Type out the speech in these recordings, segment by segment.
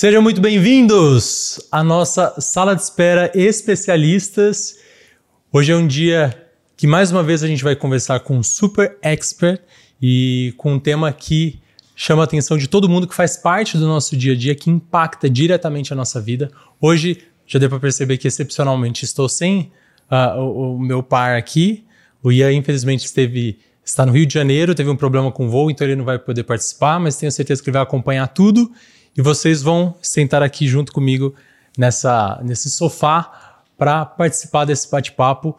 Sejam muito bem-vindos à nossa sala de espera especialistas. Hoje é um dia que mais uma vez a gente vai conversar com um super expert e com um tema que chama a atenção de todo mundo que faz parte do nosso dia a dia, que impacta diretamente a nossa vida. Hoje já deu para perceber que excepcionalmente estou sem uh, o, o, meu par aqui. O Ian infelizmente esteve está no Rio de Janeiro, teve um problema com o voo, então ele não vai poder participar, mas tenho certeza que ele vai acompanhar tudo e vocês vão sentar aqui junto comigo nessa, nesse sofá para participar desse bate-papo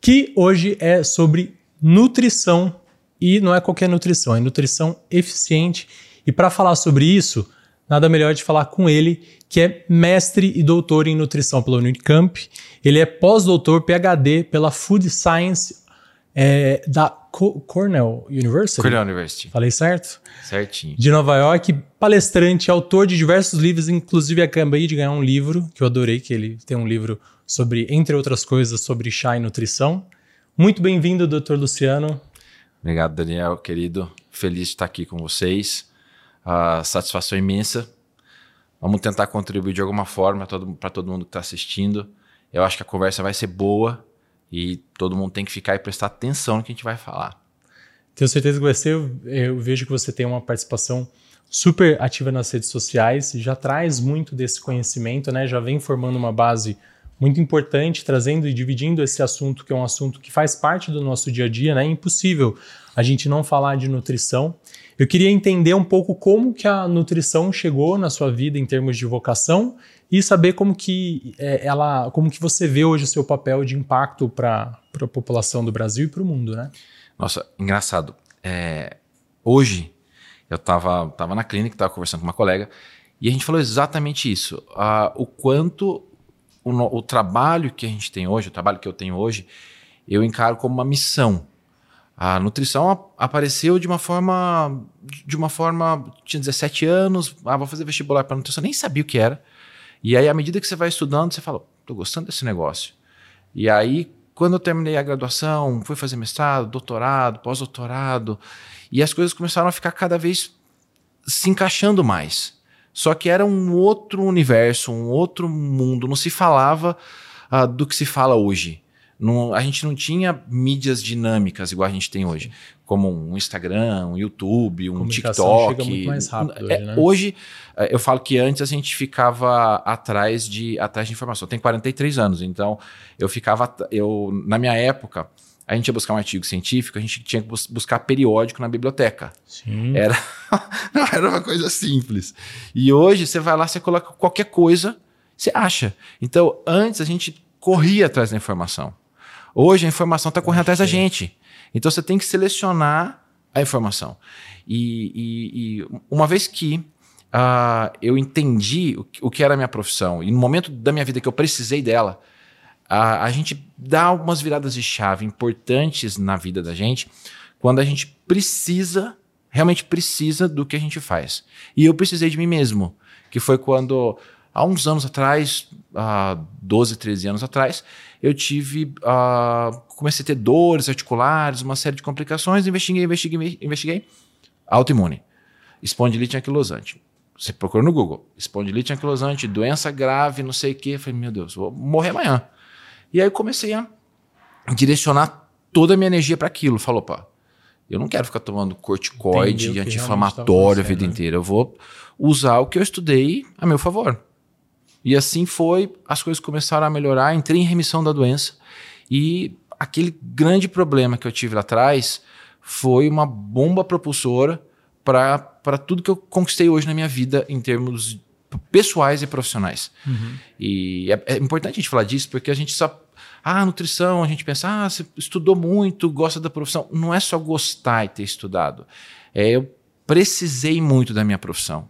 que hoje é sobre nutrição e não é qualquer nutrição, é nutrição eficiente. E para falar sobre isso, nada melhor de falar com ele, que é mestre e doutor em nutrição pela Unicamp. Ele é pós-doutor PhD pela Food Science é, da Co Cornell University. Cornell University. Falei certo? Certinho. De Nova York, palestrante, autor de diversos livros, inclusive acabei de ganhar um livro que eu adorei, que ele tem um livro sobre, entre outras coisas, sobre chá e nutrição. Muito bem-vindo, doutor Luciano. Obrigado, Daniel, querido. Feliz de estar aqui com vocês. Uh, satisfação imensa. Vamos tentar contribuir de alguma forma para todo mundo que está assistindo. Eu acho que a conversa vai ser boa e todo mundo tem que ficar e prestar atenção no que a gente vai falar. Tenho certeza que vai ser. Eu vejo que você tem uma participação super ativa nas redes sociais, já traz muito desse conhecimento, né? Já vem formando uma base muito importante, trazendo e dividindo esse assunto, que é um assunto que faz parte do nosso dia a dia, né? É impossível a gente não falar de nutrição. Eu queria entender um pouco como que a nutrição chegou na sua vida em termos de vocação e saber como que é, ela, como que você vê hoje o seu papel de impacto para a população do Brasil e para o mundo, né? Nossa, engraçado. É, hoje eu estava tava na clínica, estava conversando com uma colega e a gente falou exatamente isso. Uh, o quanto o, o trabalho que a gente tem hoje, o trabalho que eu tenho hoje, eu encaro como uma missão. A nutrição apareceu de uma forma, de uma forma, tinha 17 anos, ah, vou fazer vestibular para nutrição, nem sabia o que era. E aí, à medida que você vai estudando, você fala, tô gostando desse negócio. E aí, quando eu terminei a graduação, fui fazer mestrado, doutorado, pós-doutorado, e as coisas começaram a ficar cada vez se encaixando mais. Só que era um outro universo, um outro mundo, não se falava uh, do que se fala hoje. Não, a gente não tinha mídias dinâmicas igual a gente tem hoje, como um Instagram, um YouTube, um TikTok. Chega muito mais rápido é, hoje, né? hoje, é, eu falo que antes a gente ficava atrás de, atrás de informação. Eu tenho 43 anos, então eu ficava. Eu, na minha época, a gente ia buscar um artigo científico, a gente tinha que buscar periódico na biblioteca. Sim. Era, não era uma coisa simples. E hoje você vai lá, você coloca qualquer coisa, você acha. Então, antes a gente corria atrás da informação. Hoje a informação está correndo atrás da gente. Então você tem que selecionar a informação. E, e, e uma vez que uh, eu entendi o, o, que era a minha profissão, e no momento da minha vida que eu precisei dela, uh, a gente dá algumas viradas de chave importantes na vida da gente quando a gente precisa, realmente precisa do que a gente faz. E eu precisei de mim mesmo, que foi quando há uns anos atrás, há 12, 13 anos atrás, eu tive. Uh, comecei a ter dores articulares, uma série de complicações, investiguei, investiguei, investiguei. Autoimune. Espondilite anquilosante. Você procura no Google. Espondilite anquilosante, doença grave, não sei o quê. Eu falei, meu Deus, vou morrer amanhã. E aí eu comecei a direcionar toda a minha energia para aquilo. Falou, pá, eu não quero ficar tomando corticoide anti-inflamatório a vida né? inteira. Eu vou usar o que eu estudei a meu favor. E assim foi, as coisas começaram a melhorar, entrei em remissão da doença e aquele grande problema que eu tive lá atrás foi uma bomba propulsora para tudo que eu conquistei hoje na minha vida em termos pessoais e profissionais. Uhum. E é, é, importante a gente falar disso porque a gente só. Ah, nutrição, a gente pensa, ah, você estudou muito, gosta da profissão. Não é só gostar e ter estudado. É, eu precisei muito da minha profissão.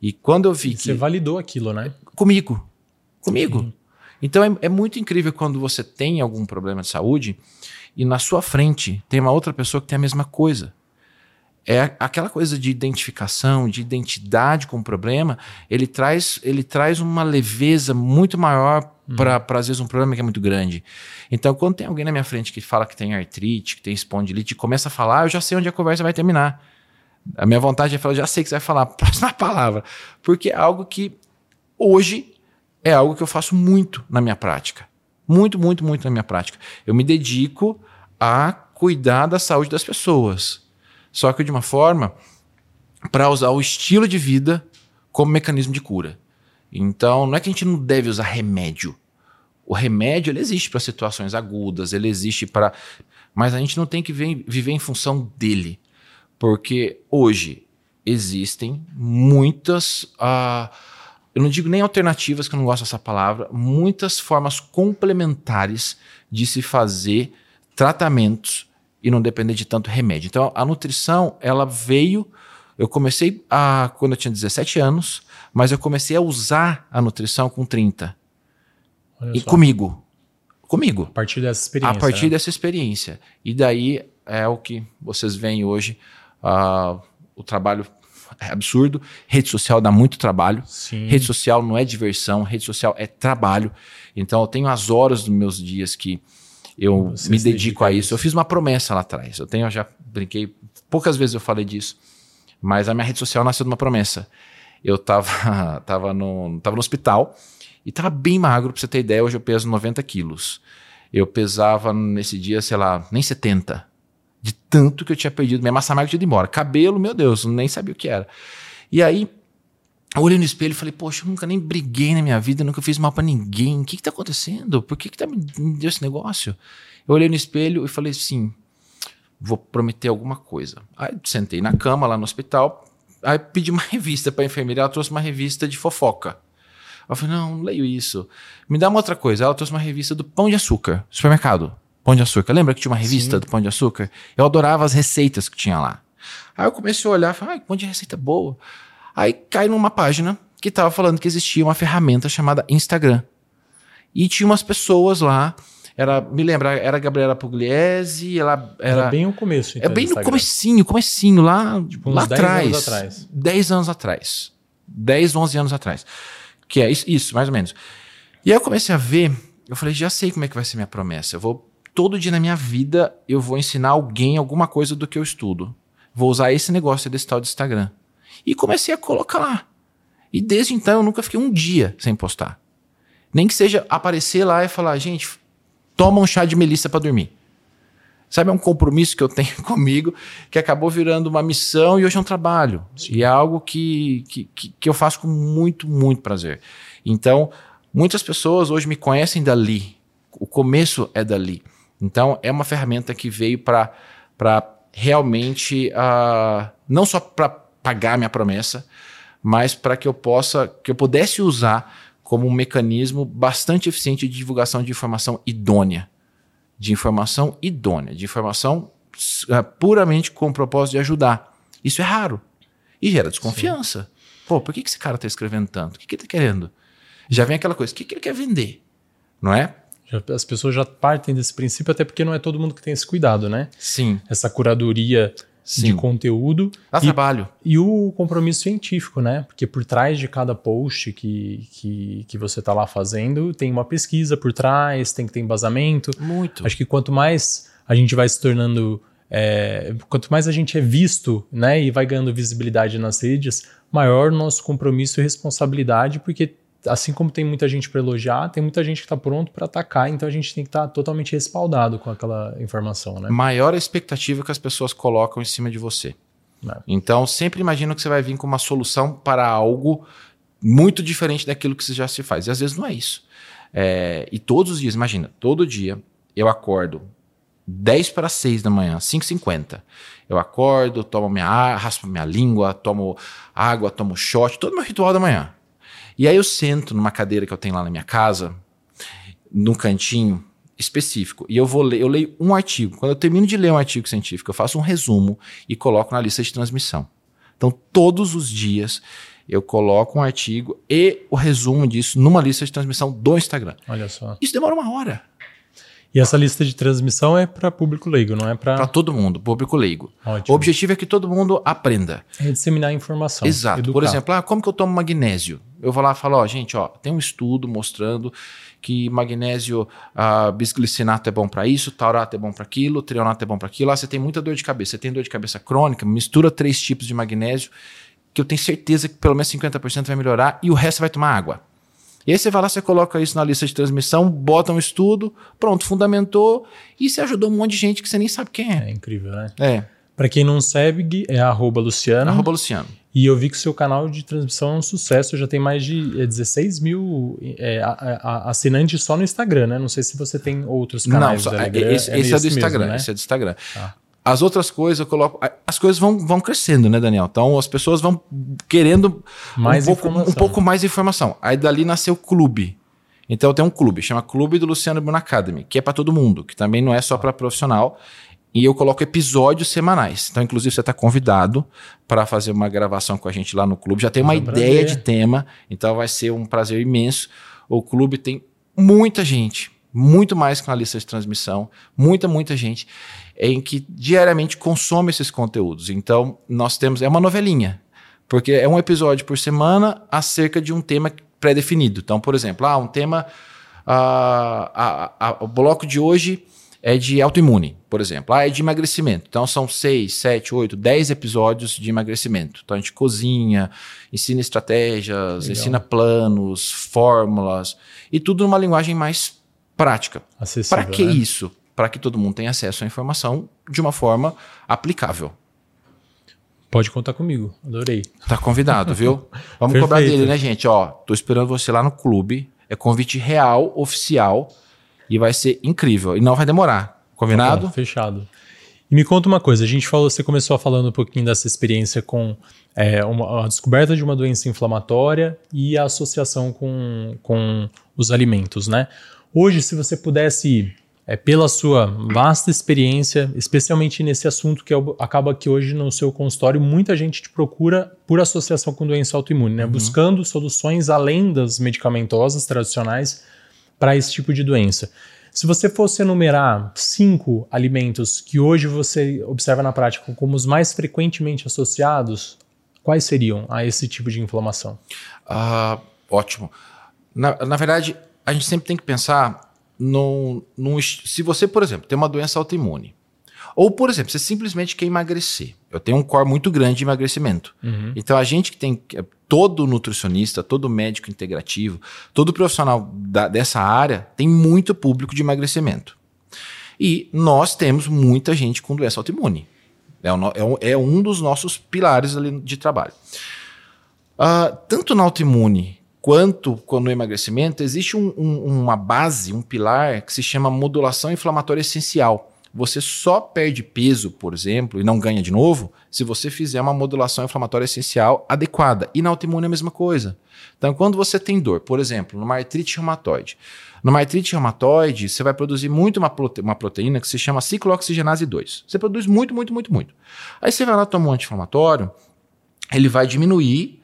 E quando eu vi e que. Você validou aquilo, né? Comigo. Comigo. Sim. Então é, é muito incrível quando você tem algum problema de saúde e na sua frente tem uma outra pessoa que tem a mesma coisa. É aquela coisa de identificação, de identidade com o problema, ele traz, ele traz uma leveza muito maior uhum. para, às vezes, um problema que é muito grande. Então, quando tem alguém na minha frente que fala que tem artrite, que tem espondilite, começa a falar, eu já sei onde a conversa vai terminar. A minha vontade é falar, já sei que você vai falar próxima palavra. Porque é algo que hoje é algo que eu faço muito na minha prática. Muito, muito, muito na minha prática. Eu me dedico a cuidar da saúde das pessoas. Só que de uma forma para usar o estilo de vida como mecanismo de cura. Então, não é que a gente não deve usar remédio. O remédio ele existe para situações agudas, ele existe para. Mas a gente não tem que viver em função dele. Porque hoje existem muitas. Uh, eu não digo nem alternativas, que eu não gosto dessa palavra, muitas formas complementares de se fazer tratamentos e não depender de tanto remédio. Então, a nutrição, ela veio. Eu comecei a, quando eu tinha 17 anos, mas eu comecei a usar a nutrição com 30. Olha e só. comigo. Comigo. A partir dessa experiência. A partir né? dessa experiência. E daí é o que vocês veem hoje. Uh, o trabalho é absurdo. Rede social dá muito trabalho. Sim. Rede social não é diversão, rede social é trabalho. Então eu tenho as horas dos meus dias que eu Você me dedico a isso. Eu fiz uma promessa lá atrás. Eu tenho, eu já brinquei, poucas vezes eu falei disso, mas a minha rede social nasceu de uma promessa. Eu tava, tava, no, tava no hospital e tava bem magro, pra você ter ideia. Hoje eu peso 90 quilos. Eu pesava nesse dia, sei lá, nem 70 de tanto que eu tinha perdido. Minha massa magra tinha ido embora. Cabelo, meu Deus, nem sabia o que era. E aí, eu olhei no espelho e falei, poxa, eu nunca nem briguei na minha vida, nunca fiz mal para ninguém. O que que tá acontecendo? Por que que tá me, me deu esse negócio? Eu olhei no espelho e falei assim, vou prometer alguma coisa. Aí sentei na cama lá no hospital, aí pedi uma revista para a enfermeira, ela trouxe uma revista de fofoca. Eu falei, não, não leio isso. Me dá uma outra coisa. Ela trouxe uma revista do Pão de Açúcar, supermercado. Pão de Açúcar. Lembra que tinha uma revista Sim. do Pão de Açúcar? Eu adorava as receitas que tinha lá. Aí eu comecei a olhar e falei, ah, que monte de receita boa. Aí cai numa página que estava falando que existia uma ferramenta chamada Instagram. E tinha umas pessoas lá, era, me lembra, era a Gabriela Pugliese, ela era... Era bem o começo, então, É bem no comecinho, comecinho, lá, tipo, lá atrás. Anos atrás. 10 anos atrás. 10, 11 anos atrás. Que é isso, isso, mais ou menos. E aí eu comecei a ver, eu falei, já sei como é que vai ser minha promessa. Eu vou todo dia na minha vida eu vou ensinar alguém alguma coisa do que eu estudo. Vou usar esse negócio desse tal de Instagram. E comecei a colocar lá. E desde então eu nunca fiquei um dia sem postar. Nem que seja aparecer lá e falar, gente, toma um chá de melissa para dormir. Sabe, é um compromisso que eu tenho comigo que acabou virando uma missão e hoje é um trabalho. Sim. E é algo que, que, que eu faço com muito, muito prazer. Então, muitas pessoas hoje me conhecem dali. O começo é dali. Então, é uma ferramenta que veio para realmente, uh, não só para pagar minha promessa, mas para que eu possa, que eu pudesse usar como um mecanismo bastante eficiente de divulgação de informação idônea. De informação idônea, de informação uh, puramente com o propósito de ajudar. Isso é raro. E gera desconfiança. Sim. Pô, por que, que esse cara está escrevendo tanto? O que, que ele está querendo? Já vem aquela coisa, o que, que ele quer vender? Não é? As pessoas já partem desse princípio, até porque não é todo mundo que tem esse cuidado, né? Sim. Essa curadoria Sim. de conteúdo. Dá e, trabalho. E o compromisso científico, né? Porque por trás de cada post que, que, que você está lá fazendo, tem uma pesquisa por trás, tem que ter embasamento. Muito. Acho que quanto mais a gente vai se tornando. É, quanto mais a gente é visto né, e vai ganhando visibilidade nas redes, maior nosso compromisso e responsabilidade, porque assim como tem muita gente para elogiar, tem muita gente que está pronto para atacar, então a gente tem que estar tá totalmente respaldado com aquela informação, né? Maior a expectativa que as pessoas colocam em cima de você. É. Então, sempre imagina que você vai vir com uma solução para algo muito diferente daquilo que já se faz. E às vezes não é isso. É, e todos os dias, imagina, todo dia eu acordo 10 para 6 da manhã, 5h50. Eu acordo, tomo minha raspo minha língua, tomo água, tomo shot, todo meu ritual da manhã. E aí eu sento numa cadeira que eu tenho lá na minha casa, num cantinho específico, e eu vou ler, eu leio um artigo. Quando eu termino de ler um artigo científico, eu faço um resumo e coloco na lista de transmissão. Então, todos os dias eu coloco um artigo e o resumo disso numa lista de transmissão do Instagram. Olha só. Isso demora uma hora. E essa lista de transmissão é para público leigo, não é para. Para todo mundo, público leigo. Ótimo. O objetivo é que todo mundo aprenda. É disseminar informação. Exato. Educar. Por exemplo, ah, como que eu tomo magnésio? Eu vou lá e falo, ó, gente, ó, tem um estudo mostrando que magnésio uh, bisglicinato é bom para isso, taurato é bom para aquilo, trionato é bom para aquilo. Ah, você tem muita dor de cabeça, você tem dor de cabeça crônica, mistura três tipos de magnésio, que eu tenho certeza que pelo menos 50% vai melhorar e o resto vai tomar água. E aí você vai lá, você coloca isso na lista de transmissão, bota um estudo, pronto, fundamentou e você ajudou um monte de gente que você nem sabe quem é. É incrível, né? É. Para quem não segue, é arroba Luciano. Arroba Luciano. E eu vi que o seu canal de transmissão é um sucesso, já tem mais de é, 16 mil é, a, a, assinantes só no Instagram, né? Não sei se você tem outros canais. Não, é, esse, é, esse é do Instagram, mesmo, né? esse é do Instagram. Tá. As outras coisas eu coloco. As coisas vão, vão crescendo, né, Daniel? Então as pessoas vão querendo mais um, pouco, um pouco mais de informação. Aí dali nasceu o clube. Então tem um clube, chama Clube do Luciano Bruno Academy, que é para todo mundo, que também não é só para profissional. E eu coloco episódios semanais. Então, inclusive, você está convidado para fazer uma gravação com a gente lá no clube. Já tem uma é um ideia prazer. de tema, então vai ser um prazer imenso. O clube tem muita gente, muito mais que uma lista de transmissão, muita, muita gente, em que diariamente consome esses conteúdos. Então, nós temos. É uma novelinha, porque é um episódio por semana acerca de um tema pré-definido. Então, por exemplo, ah, um tema. Ah, a, a, o bloco de hoje é de autoimune, por exemplo. Ah, é de emagrecimento. Então são seis, sete, oito, dez episódios de emagrecimento. Então a gente cozinha, ensina estratégias, Legal. ensina planos, fórmulas e tudo numa linguagem mais prática. Para que né? isso? Para que todo mundo tenha acesso à informação de uma forma aplicável. Pode contar comigo, adorei. Tá convidado, viu? Vamos cobrar dele, né, gente? Ó, tô esperando você lá no clube. É convite real, oficial e vai ser incrível. E não vai demorar. Combinado? Tá fechado. E me conta uma coisa, a gente falou, você começou falando um pouquinho dessa experiência com é, uma, a descoberta de uma doença inflamatória e a associação com, com os alimentos, né? Hoje, se você pudesse, é, pela sua vasta experiência, especialmente nesse assunto que é, acaba que hoje no seu consultório muita gente te procura por associação com doença autoimune, né? Uhum. Buscando soluções além das medicamentosas tradicionais para esse tipo de doença. Se você fosse enumerar cinco alimentos que hoje você observa na prática como os mais frequentemente associados, quais seriam a esse tipo de inflamação? Ah, ótimo. Na, na verdade, a gente sempre tem que pensar no, no, se você, por exemplo, tem uma doença autoimune, ou, por exemplo, você simplesmente quer emagrecer. Eu tenho um core muito grande de emagrecimento. Uhum. Então, a gente que tem. Todo nutricionista, todo médico integrativo, todo profissional da, dessa área tem muito público de emagrecimento. E nós temos muita gente com doença autoimune. É, um, é um dos nossos pilares ali de trabalho. Uh, tanto na autoimune quanto no emagrecimento, existe um, um, uma base, um pilar que se chama modulação inflamatória essencial. Você só perde peso, por exemplo, e não ganha de novo, se você fizer uma modulação inflamatória essencial adequada. E na autoimune é a mesma coisa. Então, quando você tem dor, por exemplo, numa artrite reumatoide, numa artrite reumatoide, você vai produzir muito uma, prote uma proteína que se chama ciclooxigenase 2. Você produz muito, muito, muito, muito. Aí você vai lá tomar um anti-inflamatório, ele vai diminuir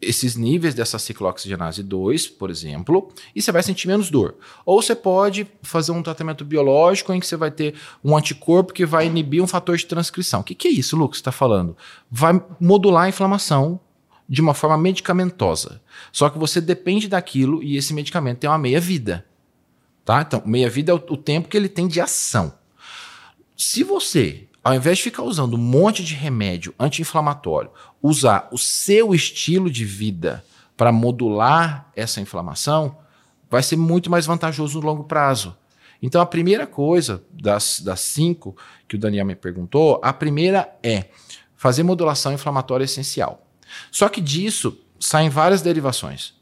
esses níveis dessa ciclooxigenase 2, por exemplo, e você vai sentir menos dor. Ou você pode fazer um tratamento biológico em que você vai ter um anticorpo que vai inibir um fator de transcrição. O que, que é isso, Lucas, está falando? Vai modular a inflamação de uma forma medicamentosa. Só que você depende daquilo e esse medicamento tem uma meia-vida. Tá? Então, meia-vida é o, o tempo que ele tem de ação. Se você ao invés de ficar usando um monte de remédio anti-inflamatório, usar o seu estilo de vida para modular essa inflamação, vai ser muito mais vantajoso no longo prazo. Então, a primeira coisa das, das cinco que o Daniel me perguntou, a primeira é fazer modulação inflamatória essencial. Só que disso saem várias derivações.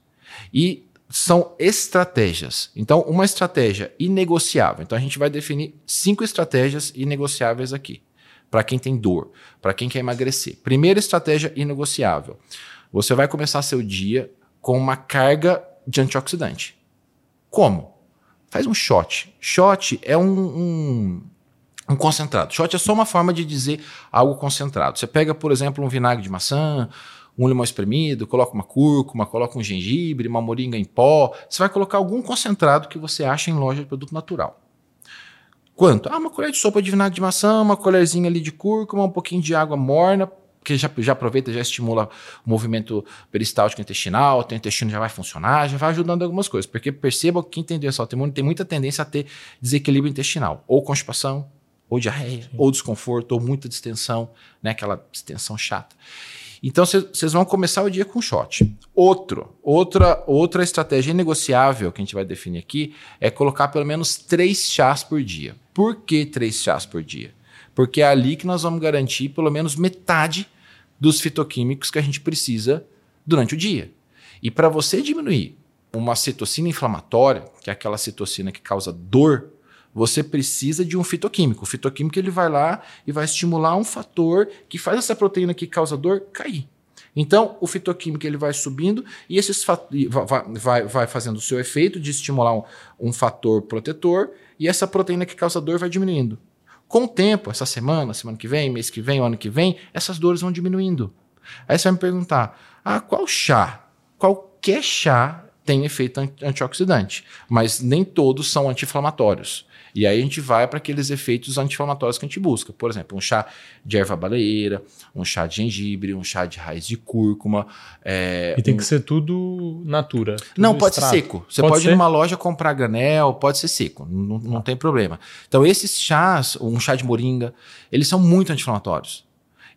E são estratégias. Então, uma estratégia inegociável. Então, a gente vai definir cinco estratégias inegociáveis aqui para quem tem dor, para quem quer emagrecer. Primeira estratégia inegociável. Você vai começar seu dia com uma carga de antioxidante. Como? Faz um shot. Shot é um, um, um concentrado. Shot é só uma forma de dizer algo concentrado. Você pega, por exemplo, um vinagre de maçã, um limão espremido, coloca uma cúrcuma, coloca um gengibre, uma moringa em pó. Você vai colocar algum concentrado que você acha em loja de produto natural. Quanto? Ah, uma colher de sopa de vinagre de maçã, uma colherzinha ali de cúrcuma, um pouquinho de água morna. porque já, já aproveita, já estimula o movimento peristáltico intestinal, o intestino já vai funcionar, já vai ajudando algumas coisas. Porque perceba que quem tem doença autoimune tem muita tendência a ter desequilíbrio intestinal, ou constipação, ou diarreia, Sim. ou desconforto, ou muita distensão, né? Aquela distensão chata. Então vocês vão começar o dia com shot. Outro, outra, outra estratégia negociável que a gente vai definir aqui é colocar pelo menos três chás por dia. Por que três chás por dia? Porque é ali que nós vamos garantir pelo menos metade dos fitoquímicos que a gente precisa durante o dia. E para você diminuir uma citocina inflamatória, que é aquela citocina que causa dor, você precisa de um fitoquímico. O fitoquímico ele vai lá e vai estimular um fator que faz essa proteína que causa dor cair. Então, o fitoquímico ele vai subindo e esses vai, vai, vai fazendo o seu efeito de estimular um, um fator protetor e essa proteína que causa dor vai diminuindo. Com o tempo, essa semana, semana que vem, mês que vem, ano que vem, essas dores vão diminuindo. Aí você vai me perguntar: ah, qual chá? Qualquer chá tem efeito antioxidante, mas nem todos são anti-inflamatórios. E aí a gente vai para aqueles efeitos anti-inflamatórios que a gente busca. Por exemplo, um chá de erva baleeira, um chá de gengibre, um chá de raiz de cúrcuma. É, e tem um... que ser tudo natura. Tudo não, pode extrato. ser seco. Você pode, pode ir numa loja comprar granel, pode ser seco, não, não tem problema. Então, esses chás, um chá de moringa, eles são muito anti-inflamatórios.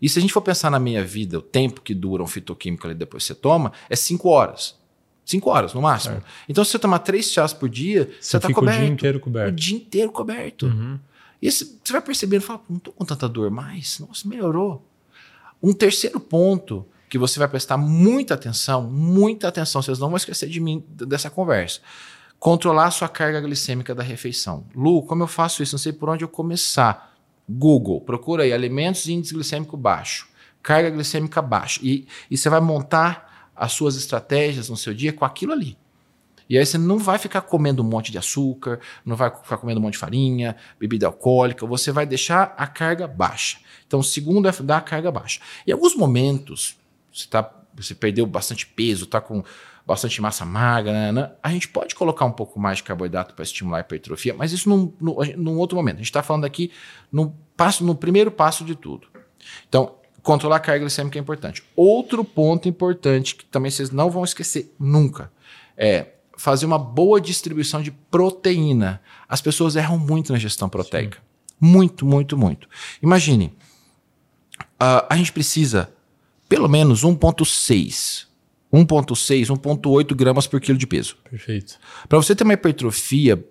E se a gente for pensar na minha vida, o tempo que dura um fitoquímico ali depois que você toma, é 5 horas. Cinco horas, no máximo. Certo. Então, se você tomar três chás por dia, você, está coberto. o dia inteiro coberto. O dia inteiro coberto. Uhum. E você vai percebendo, fala, não estou com tanta dor mais. Nossa, melhorou. Um terceiro ponto que você vai prestar muita atenção, muita atenção, vocês não vão esquecer de mim, dessa conversa. Controlar a sua carga glicêmica da refeição. Lu, como eu faço isso? Não sei por onde eu começar. Google, procura aí alimentos e índice glicêmico baixo, carga glicêmica baixa. E, e você vai montar as suas estratégias no seu dia com aquilo ali. E aí você não vai ficar comendo um monte de açúcar, não vai ficar comendo um monte de farinha, bebida alcoólica, você vai deixar a carga baixa. Então, o segundo é dar a carga baixa. Em alguns momentos, você, tá, você perdeu bastante peso, está com bastante massa magra, né, né, a gente pode colocar um pouco mais de carboidrato para estimular a hipertrofia, mas isso num, num, num outro momento. A gente está falando aqui no, passo, no primeiro passo de tudo. Então, Controlar a carga glicêmica é importante. Outro ponto importante que também vocês não vão esquecer nunca é fazer uma boa distribuição de proteína. As pessoas erram muito na gestão proteica. Sim. Muito, muito, muito. Imagine, uh, a gente precisa pelo menos 1,6. 1,6, 1,8 gramas por quilo de peso. Perfeito. Para você ter uma hipertrofia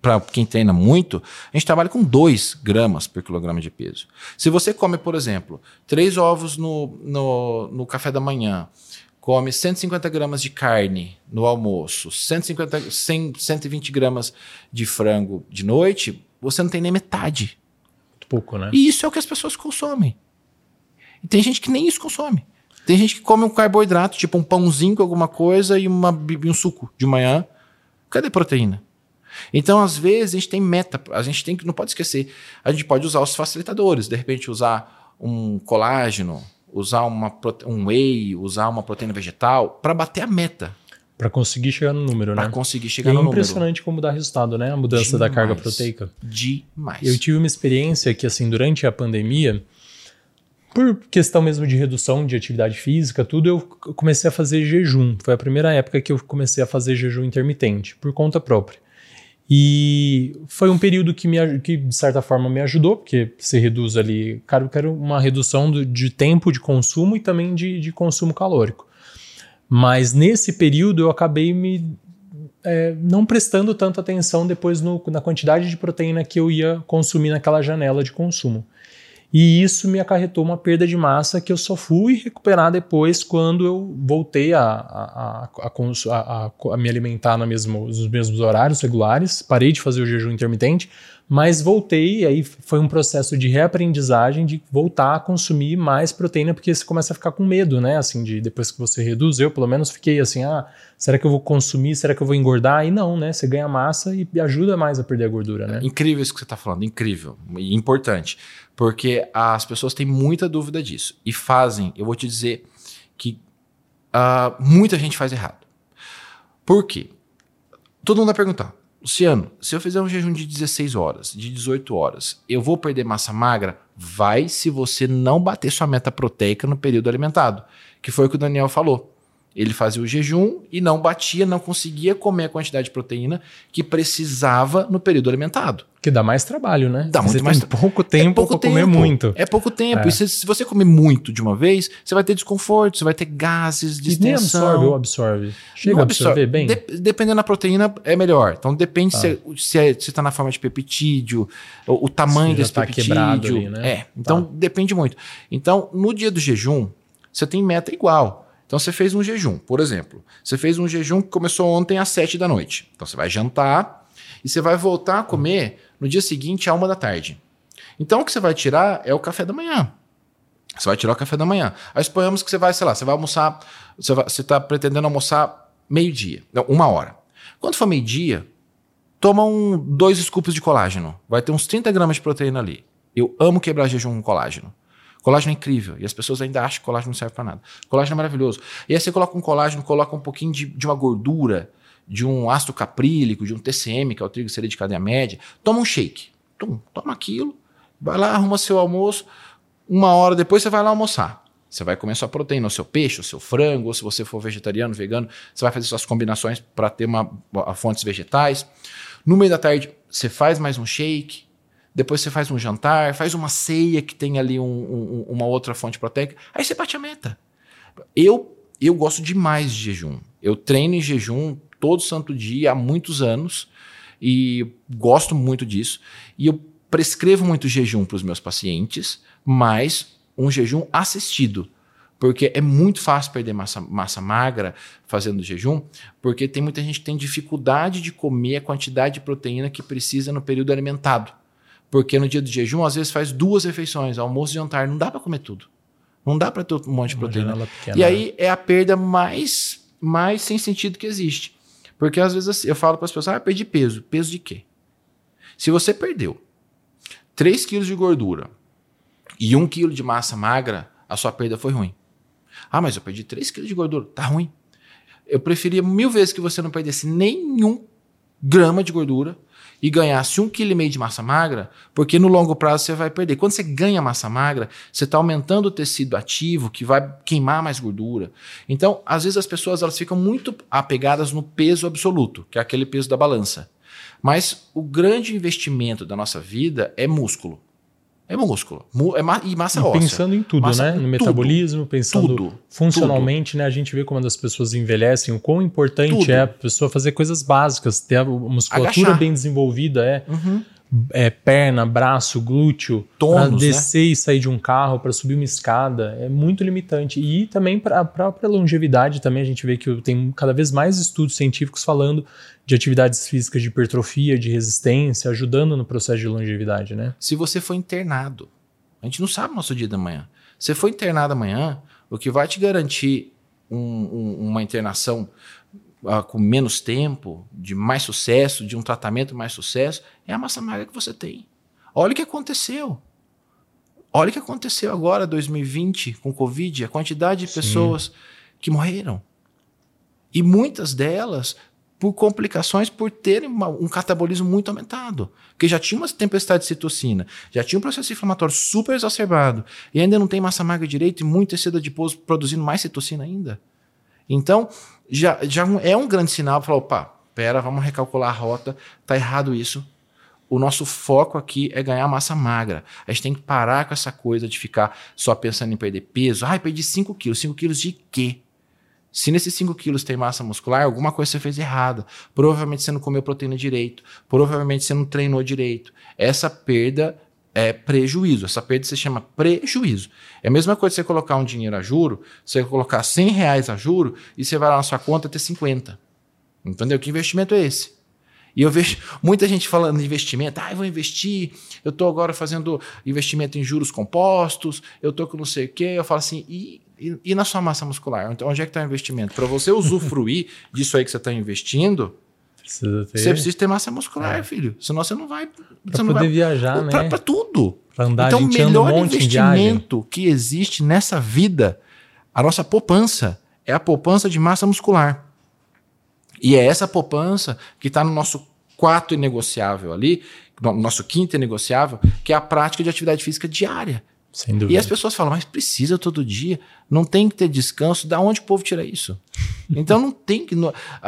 para quem treina muito, a gente trabalha com 2 gramas por quilograma de peso. Se você come, por exemplo, três ovos no, no, no café da manhã, come 150 gramas de carne no almoço, 150, 100, 120 gramas de frango de noite, você não tem nem metade. Muito pouco, né? E isso é o que as pessoas consomem. E tem gente que nem isso consome. Tem gente que come um carboidrato, tipo um pãozinho com alguma coisa e uma, um suco de manhã. Cadê proteína? Então, às vezes, a gente tem meta, a gente tem que, não pode esquecer, a gente pode usar os facilitadores, de repente usar um colágeno, usar uma, um whey, usar uma proteína vegetal, para bater a meta. Para conseguir chegar no número, pra né? Para conseguir chegar e no é número. É impressionante como dá resultado, né? A mudança Demais. da carga proteica. Demais. Eu tive uma experiência que, assim, durante a pandemia, por questão mesmo de redução de atividade física, tudo, eu comecei a fazer jejum. Foi a primeira época que eu comecei a fazer jejum intermitente, por conta própria. E foi um período que, me, que de certa forma me ajudou, porque você reduz ali, cara, eu quero uma redução do, de tempo de consumo e também de, de consumo calórico. Mas nesse período eu acabei me é, não prestando tanta atenção depois no, na quantidade de proteína que eu ia consumir naquela janela de consumo. E isso me acarretou uma perda de massa que eu só fui recuperar depois quando eu voltei a, a, a, a me alimentar no mesmo, nos mesmos horários regulares, parei de fazer o jejum intermitente, mas voltei, aí foi um processo de reaprendizagem de voltar a consumir mais proteína, porque você começa a ficar com medo, né? Assim, de depois que você reduz, eu pelo menos fiquei assim, ah, será que eu vou consumir? Será que eu vou engordar? E não, né? Você ganha massa e ajuda mais a perder a gordura, né? incrível isso que você está falando, incrível e importante, porque as pessoas têm muita dúvida disso e fazem, eu vou te dizer que uh, muita gente faz errado. Por quê? Todo mundo vai perguntar, Luciano, se eu fizer um jejum de 16 horas, de 18 horas, eu vou perder massa magra? Vai se você não bater sua meta proteica no período alimentado, que foi o que o Daniel falou. Ele fazia o jejum e não batia, não conseguia comer a quantidade de proteína que precisava no período alimentado. Que dá mais trabalho, né? Dá muito você mais tem pouco tempo é pouco para comer muito. É pouco tempo. É. E se, se você comer muito de uma vez, você vai ter desconforto, você vai ter gases, E nem distensão. absorve ou absorve. Chega Não a absorver bem? De- dependendo da proteína, é melhor. Então depende Tá. se, se, é- tá na forma de peptídeo, o, o tamanho desse tá peptídeo. quebrado ali, né? É. Então depende muito. Então, no dia do jejum, você tem meta igual. Então você fez um jejum, por exemplo. Você fez um jejum que começou ontem às 7 da noite. Então você vai jantar e você vai voltar a comer no dia seguinte à uma da tarde. Então o que você vai tirar é o café da manhã. Você vai tirar o café da manhã. Aí suponhamos que você vai, sei lá, você vai almoçar, você está pretendendo almoçar meio-dia, não, uma hora. Quando for meio-dia, toma um, dois scoops de colágeno. Vai ter uns 30 gramas de proteína ali. Eu amo quebrar jejum com colágeno. Colágeno é incrível. E as pessoas ainda acham que colágeno não serve para nada. Colágeno é maravilhoso. E aí você coloca um colágeno, coloca um pouquinho de, de uma gordura, de um ácido caprílico, de um TCM, que é o triglicerídeo de cadeia média. Toma um shake. Tum, toma aquilo. Vai lá, arruma seu almoço. Uma hora depois você vai lá almoçar. Você vai comer sua proteína, o seu peixe, o seu frango, ou se você for vegetariano, vegano, você vai fazer suas combinações para ter uma, fontes vegetais. No meio da tarde, você faz mais um shake. Depois você faz um jantar, faz uma ceia que tem ali um- um- uma outra fonte proteica. Aí você bate a meta. Eu, eu gosto demais de jejum. Eu treino em jejum todo santo dia há muitos anos e gosto muito disso. E eu prescrevo muito jejum para os meus pacientes, mas um jejum assistido. Porque é muito fácil perder massa, massa magra fazendo jejum, porque tem muita gente que tem dificuldade de comer a quantidade de proteína que precisa no período alimentado. Porque no dia do jejum, às vezes faz duas refeições, almoço e jantar, não dá para comer tudo. Não dá para ter um monte de Uma proteína. E aí é a perda mais, mais sem sentido que existe. Porque às vezes assim, eu falo para as pessoas, ah, perdi peso. Peso de quê? Se você perdeu 3 quilos de gordura e 1 quilo de massa magra, a sua perda foi ruim. Ah, mas eu perdi 3 quilos de gordura. Tá ruim. Eu preferia mil vezes que você não perdesse nenhum grama de gordura e ganhasse um quilo e meio de massa magra, porque no longo prazo você vai perder. Quando você ganha massa magra, você está aumentando o tecido ativo que vai queimar mais gordura. Então, às vezes as pessoas elas ficam muito apegadas no peso absoluto, que é aquele peso da balança. Mas o grande investimento da nossa vida é músculo. É músculo. É ma- e massa E óssea. pensando em tudo, Massa- né? No tudo. metabolismo, pensando Tudo. funcionalmente, né? A gente vê como as pessoas envelhecem, o quão importante Tudo. é a pessoa fazer coisas básicas, ter a musculatura Agachar. bem desenvolvida, é, Uhum. é perna, braço, glúteo, para né? descer e sair de um carro, para subir uma escada, é muito limitante. E também para a própria longevidade, também a gente vê que tem cada vez mais estudos científicos falando de atividades físicas de hipertrofia, de resistência, ajudando no processo de longevidade, né? se você for internado. A gente não sabe o nosso dia da manhã. Se for internado amanhã, o que vai te garantir um- um- uma internação ah, com menos tempo, de mais sucesso, de um tratamento mais sucesso, é a massa magra que você tem. Olha o que aconteceu. Olha o que aconteceu agora, 2020, com Covid, a quantidade de Sim. pessoas que morreram. E muitas delas por complicações por terem uma- um catabolismo muito aumentado. Porque já tinha uma tempestade de citocina, já tinha um processo inflamatório super exacerbado, e ainda não tem massa magra direito e muito tecido adiposo produzindo mais citocina ainda. Então, já, já é um grande sinal para falar, opa, pera, vamos recalcular a rota, tá errado isso. O nosso foco aqui é ganhar massa magra. A gente tem que parar com essa coisa de ficar só pensando em perder peso. Ai, perdi 5 quilos. 5 quilos de quê? Se nesses 5 quilos tem massa muscular, alguma coisa você fez errada. Provavelmente você não comeu proteína direito. Provavelmente você não treinou direito. Essa perda é prejuízo. Essa perda se chama prejuízo. É a mesma coisa você colocar um dinheiro a juro, você colocar 100 reais a juro e você vai lá na sua conta ter 50. Entendeu? Que investimento é esse? E eu vejo muita gente falando de investimento. Ah, eu vou investir. Eu estou agora fazendo investimento em juros compostos. Eu estou com não sei o quê. Eu falo assim, e, e, e na sua massa muscular? Então, onde é que está o investimento? Para você usufruir disso aí que você está investindo, Precisa ter. você precisa ter massa muscular, filho. Senão você não vai. Não poder vai viajar, né? Para tudo. Pra andar, então, o um melhor viagem. investimento que existe nessa vida, a nossa poupança, é a poupança de massa muscular. E é essa poupança que está no nosso quarto inegociável ali, nosso quinto inegociável, que é a prática de atividade física diária. Sem dúvida. E as pessoas falam, mas precisa todo dia, não tem que ter descanso. Da onde o povo tira isso? Então não tem que.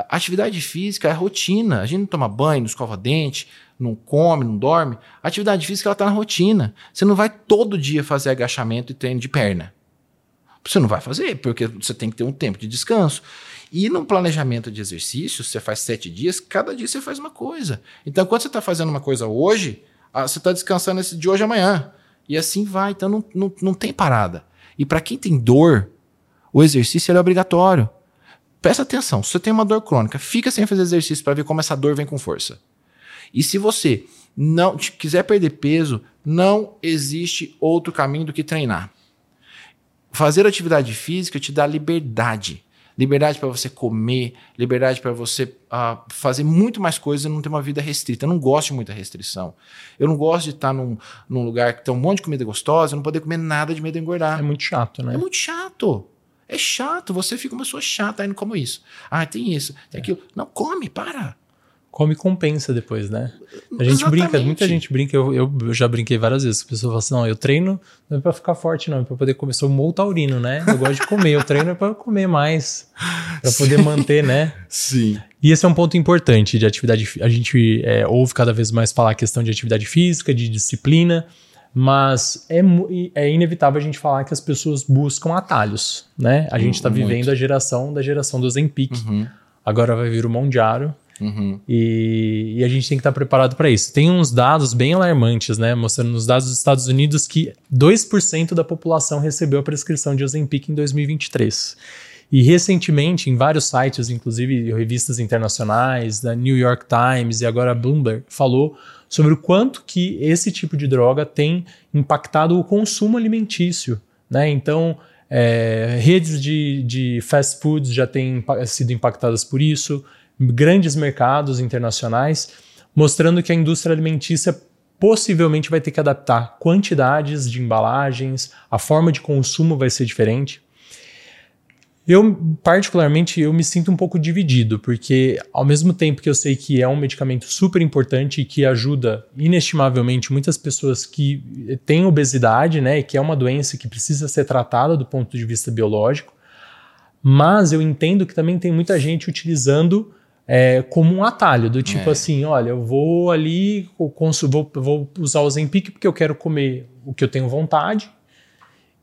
atividade física é rotina. A gente não toma banho, não escova dente, não come, não dorme. A atividade física ela está na rotina. Você não vai todo dia fazer agachamento e treino de perna. Você não vai fazer, porque você tem que ter um tempo de descanso. E no planejamento de exercício, você faz sete dias, cada dia você faz uma coisa. Então, quando você está fazendo uma coisa hoje, ah, você está descansando esse de hoje amanhã. E assim vai. Então, não, não, não tem parada. E para quem tem dor, o exercício é obrigatório. Presta atenção, se você tem uma dor crônica, fica sem fazer exercício para ver como essa dor vem com força. E se você não quiser perder peso, não existe outro caminho do que treinar. Fazer atividade física te dá liberdade. Liberdade para você comer, liberdade para você uh, fazer muito mais coisas e não ter uma vida restrita. Eu não gosto de muita restrição. Eu não gosto de estar num, num lugar que tem um monte de comida gostosa e não poder comer nada de medo de engordar. É muito chato, né? É muito chato. É chato. Você fica uma pessoa chata indo como isso. Ah, tem isso, tem aquilo. Não, come, para come compensa depois, né? A gente Exatamente. brinca, muita gente brinca, eu, eu já brinquei várias vezes, a pessoa fala assim, não, eu treino não é pra ficar forte não, é pra poder comer, sou taurino, né? Eu gosto de comer, eu treino é pra comer mais, pra poder manter, né? Sim. E esse é um ponto importante de atividade, a gente é, ouve cada vez mais falar a questão de atividade física, de disciplina, mas é, é inevitável a gente falar que as pessoas buscam atalhos, né? A gente está vivendo a geração da geração do Zempic, uhum. agora vai vir o Mondiaro, Uhum. E, e, a gente tem que estar preparado para isso. Tem uns dados bem alarmantes, né? Mostrando nos dados dos Estados Unidos que 2% da população recebeu a prescrição de Ozempic em 2023. E recentemente, em vários sites, inclusive revistas internacionais, da New York Times e agora a Bloomberg, falou sobre o quanto que esse tipo de droga tem impactado o consumo alimentício. Né? Então, é, redes de, de fast foods já têm sido impactadas por isso grandes mercados internacionais, mostrando que a indústria alimentícia possivelmente vai ter que adaptar quantidades de embalagens, a forma de consumo vai ser diferente. Eu, particularmente, eu me sinto um pouco dividido, porque ao mesmo tempo que eu sei que é um medicamento super importante e que ajuda inestimavelmente muitas pessoas que têm obesidade, né, e que é uma doença que precisa ser tratada do ponto de vista biológico, mas eu entendo que também tem muita gente utilizando é, como um atalho, do tipo é. assim, olha, eu vou ali, vou, vou usar o Ozempic porque eu quero comer o que eu tenho vontade,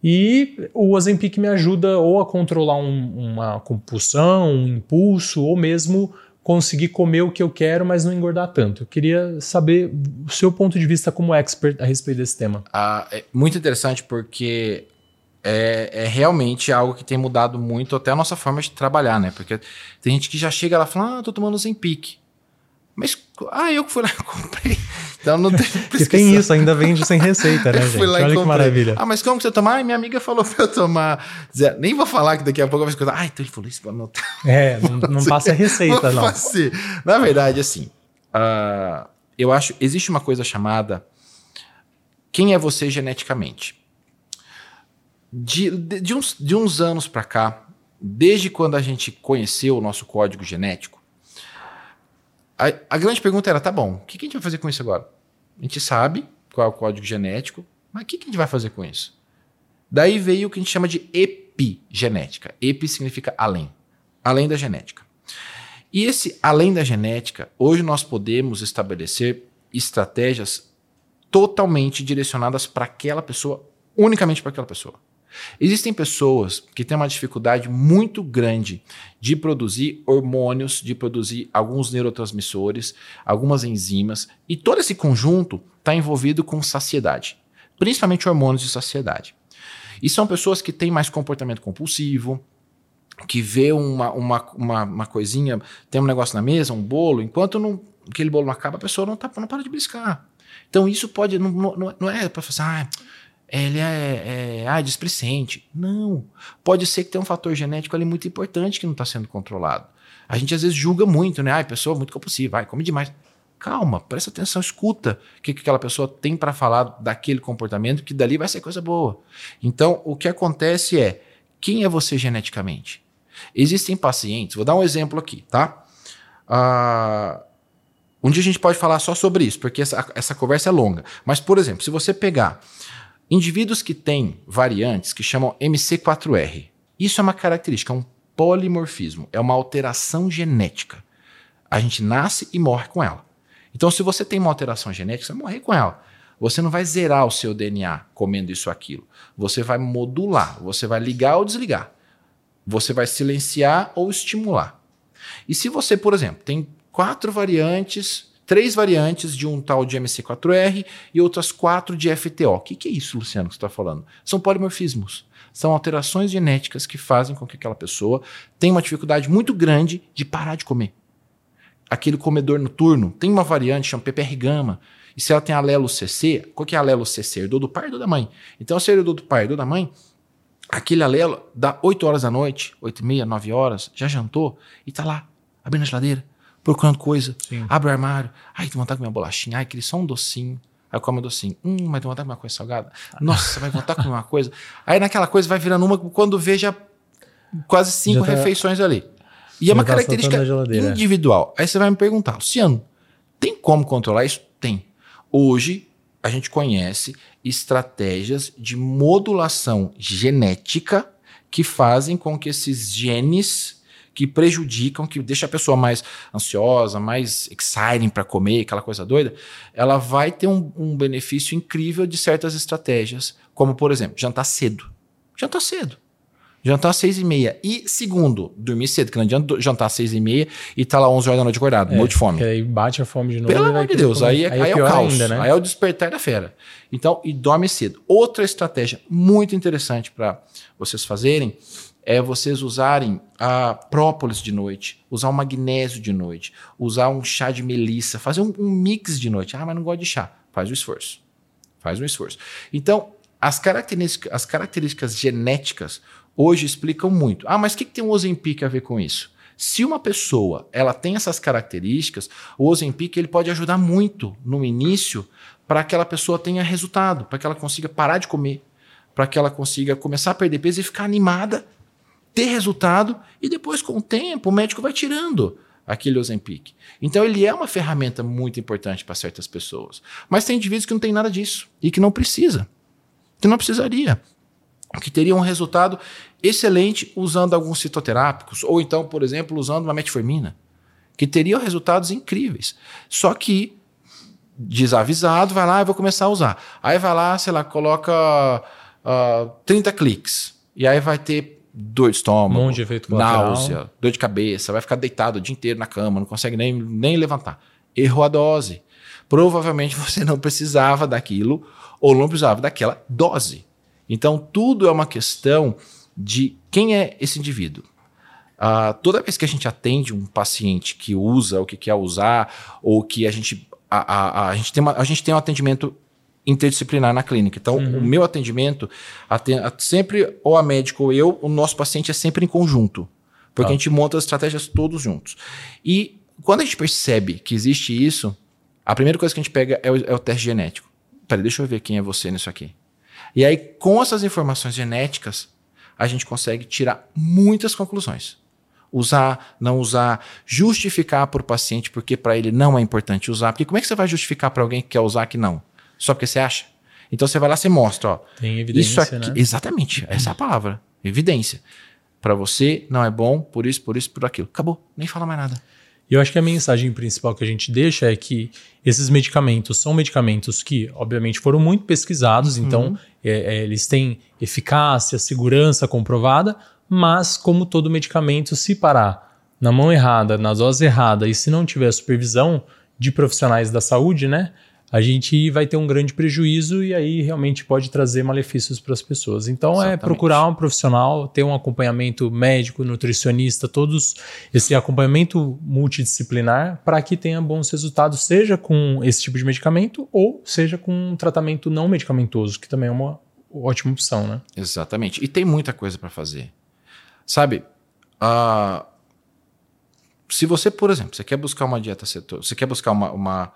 e o Ozempic me ajuda ou a controlar um, uma compulsão, um impulso, ou mesmo conseguir comer o que eu quero, mas não engordar tanto. Eu queria saber o seu ponto de vista como expert a respeito desse tema. Ah, é muito interessante porque é, é, realmente algo que tem mudado muito até a nossa forma de trabalhar, né? Porque tem gente que já chega lá e fala, ah, tô tomando Zempic. Mas, ah, eu que fui lá e comprei. Então não tem Porque tem isso, ainda vende sem receita, né, gente? Olha que maravilha. Ah, mas como que você tomar? Ah, minha amiga falou pra eu tomar. Nem vou falar que daqui a pouco vai ficar. Ah, então ele falou isso pra anotar. É, não, não passa receita, não. Fazer. Na verdade, assim, uh, eu acho, existe uma coisa chamada quem é você geneticamente? De, de, uns, de uns anos para cá, desde quando a gente conheceu o nosso código genético, a, a grande pergunta era: tá bom, o que, que, a gente vai fazer com isso agora? A gente sabe qual é o código genético, mas o que, que a gente vai fazer com isso? Daí veio o que a gente chama de epigenética. Epi significa além, além da genética. E esse além da genética, hoje nós podemos estabelecer estratégias totalmente direcionadas para aquela pessoa, unicamente para aquela pessoa. Existem pessoas que têm uma dificuldade muito grande de produzir hormônios, de produzir alguns neurotransmissores, algumas enzimas, e todo esse conjunto está envolvido com saciedade, principalmente hormônios de saciedade. E são pessoas que têm mais comportamento compulsivo, que vê uma, uma, uma, uma coisinha, tem um negócio na mesa, um bolo, enquanto não, aquele bolo não acaba, a pessoa não, tá, não para de briscar. Então isso pode, não, não, não é para falar assim, ah, ele é, é ah, displicente. Não. Pode ser que tenha um fator genético ali muito importante que não está sendo controlado. A gente às vezes julga muito, né? Ah, pessoa muito compulsiva, vai, come demais. Calma, presta atenção, escuta o que, que aquela pessoa tem para falar daquele comportamento, que dali vai ser coisa boa. Então, o que acontece é: quem é você geneticamente? Existem pacientes, vou dar um exemplo aqui, tá? Ah, Um dia a gente pode falar só sobre isso, porque essa, essa conversa é longa. Mas, por exemplo, se você pegar indivíduos que têm variantes que chamam MC4R, isso é uma característica, é um polimorfismo, é uma alteração genética. A gente nasce e morre com ela. Então, se você tem uma alteração genética, você vai morrer com ela. Você não vai zerar o seu DNA comendo isso ou aquilo. Você vai modular, você vai ligar ou desligar. Você vai silenciar ou estimular. E se você, por exemplo, tem quatro variantes, três variantes de um tal de MC4R e outras quatro de FTO. O que, que é isso, Luciano, que você está falando? São polimorfismos. São alterações genéticas que fazem com que aquela pessoa tenha uma dificuldade muito grande de parar de comer. Aquele comedor noturno tem uma variante chama PPR gama. E se ela tem alelo CC, qual que é alelo CC? Herdou do pai ou da mãe? Então, se herdou do pai ou da mãe, aquele alelo dá 8 horas da noite, 8 e meia, 9 horas, já jantou e tá lá, abrindo a geladeira, procurando coisa. Sim. Abre o armário. Ai, tem vontade de comer uma bolachinha. Ai, queria só um docinho. Aí come um docinho. Hum, mas tem vontade de comer uma coisa salgada. Nossa, vai vontade de comer uma coisa. Aí naquela coisa vai virando uma quando veja quase cinco tá, refeições ali. E é uma tá característica individual. Aí você vai me perguntar, Luciano, tem como controlar isso? Tem. Hoje, a gente conhece estratégias de modulação genética que fazem com que esses genes que prejudicam, que deixa a pessoa mais ansiosa, mais exciting para comer, aquela coisa doida, ela vai ter um, um, benefício incrível de certas estratégias, como por exemplo, jantar cedo. Jantar cedo. Jantar às seis e meia. E segundo, dormir cedo, que não adianta jantar às seis e meia e tá lá onze horas da noite acordado, é, morto de fome. aí bate a fome de novo. Pelo amor de Deus, aí, é, aí, aí é, o caos. Ainda, né? Aí é o despertar da fera. Então, e dorme cedo. Outra estratégia muito interessante para vocês fazerem é vocês usarem a própolis de noite, usar o magnésio de noite, usar um chá de melissa, fazer um, um mix de noite. Ah, mas não gosto de chá. Faz o esforço. Faz um esforço. Então, as características, as características genéticas hoje explicam muito. Ah, mas o que, que tem o Ozempic a ver com isso? Se uma pessoa ela tem essas características, o Ozempic ele pode ajudar muito no início para que aquela pessoa tenha resultado, para que ela consiga parar de comer, para que ela consiga começar a perder peso e ficar animada ter resultado e depois, com o tempo, o médico vai tirando aquele Ozempic. Então ele é uma ferramenta muito importante para certas pessoas. Mas tem indivíduos que não tem nada disso e que não precisa, que não precisaria, que teria um resultado excelente usando alguns citoterápicos ou então, por exemplo, usando uma metformina, que teriam resultados incríveis. Só que desavisado, vai lá e vou começar a usar. Aí vai lá, sei lá, coloca uh, ah, 30 cliques. E aí vai ter dor de estômago, um de efeito náusea, dor de cabeça, vai ficar deitado o dia inteiro na cama, não consegue nem, nem levantar. Errou a dose. Provavelmente você não precisava daquilo ou não precisava daquela dose. Então, tudo é uma questão de quem é esse indivíduo. Uh, toda vez que a gente atende um paciente que usa, ou que quer usar, ou que a gente, a, a, a, gente, tem uma, a gente tem um atendimento interdisciplinar na clínica. Então, uhum. o meu atendimento, sempre ou a médica ou eu, o nosso paciente é sempre em conjunto. Porque ah. a gente monta as estratégias todos juntos. E quando a gente percebe que existe isso, a primeira coisa que a gente pega é o, é o teste genético. Peraí, deixa eu ver quem é você nisso aqui. E aí, com essas informações genéticas, a gente consegue tirar muitas conclusões. Usar, não usar, justificar para o paciente porque para ele não é importante usar. Porque como é que você vai justificar para alguém que quer usar que não? Só porque você acha. Então você vai lá, você mostra, ó. Tem evidência, isso aqui, né? Exatamente, essa é a palavra. Evidência. Para você não é bom, por isso, por isso, por aquilo. Acabou, nem fala mais nada. E eu acho que a mensagem principal que a gente deixa é que esses medicamentos são medicamentos que, obviamente, foram muito pesquisados, uhum. então é, é, eles têm eficácia, segurança comprovada, mas como todo medicamento, se parar na mão errada, na dose errada e se não tiver supervisão de profissionais da saúde, né, a gente vai ter um grande prejuízo e aí realmente pode trazer malefícios para as pessoas. Então é Exatamente. é procurar um profissional, ter um acompanhamento médico, nutricionista, todos esse acompanhamento multidisciplinar para que tenha bons resultados, seja com esse tipo de medicamento ou seja com um tratamento não medicamentoso, que também é uma ótima opção, né? Exatamente. E tem muita coisa para fazer. Sabe, uh, se você, por exemplo, você quer buscar uma dieta cetose, você quer buscar uma, uma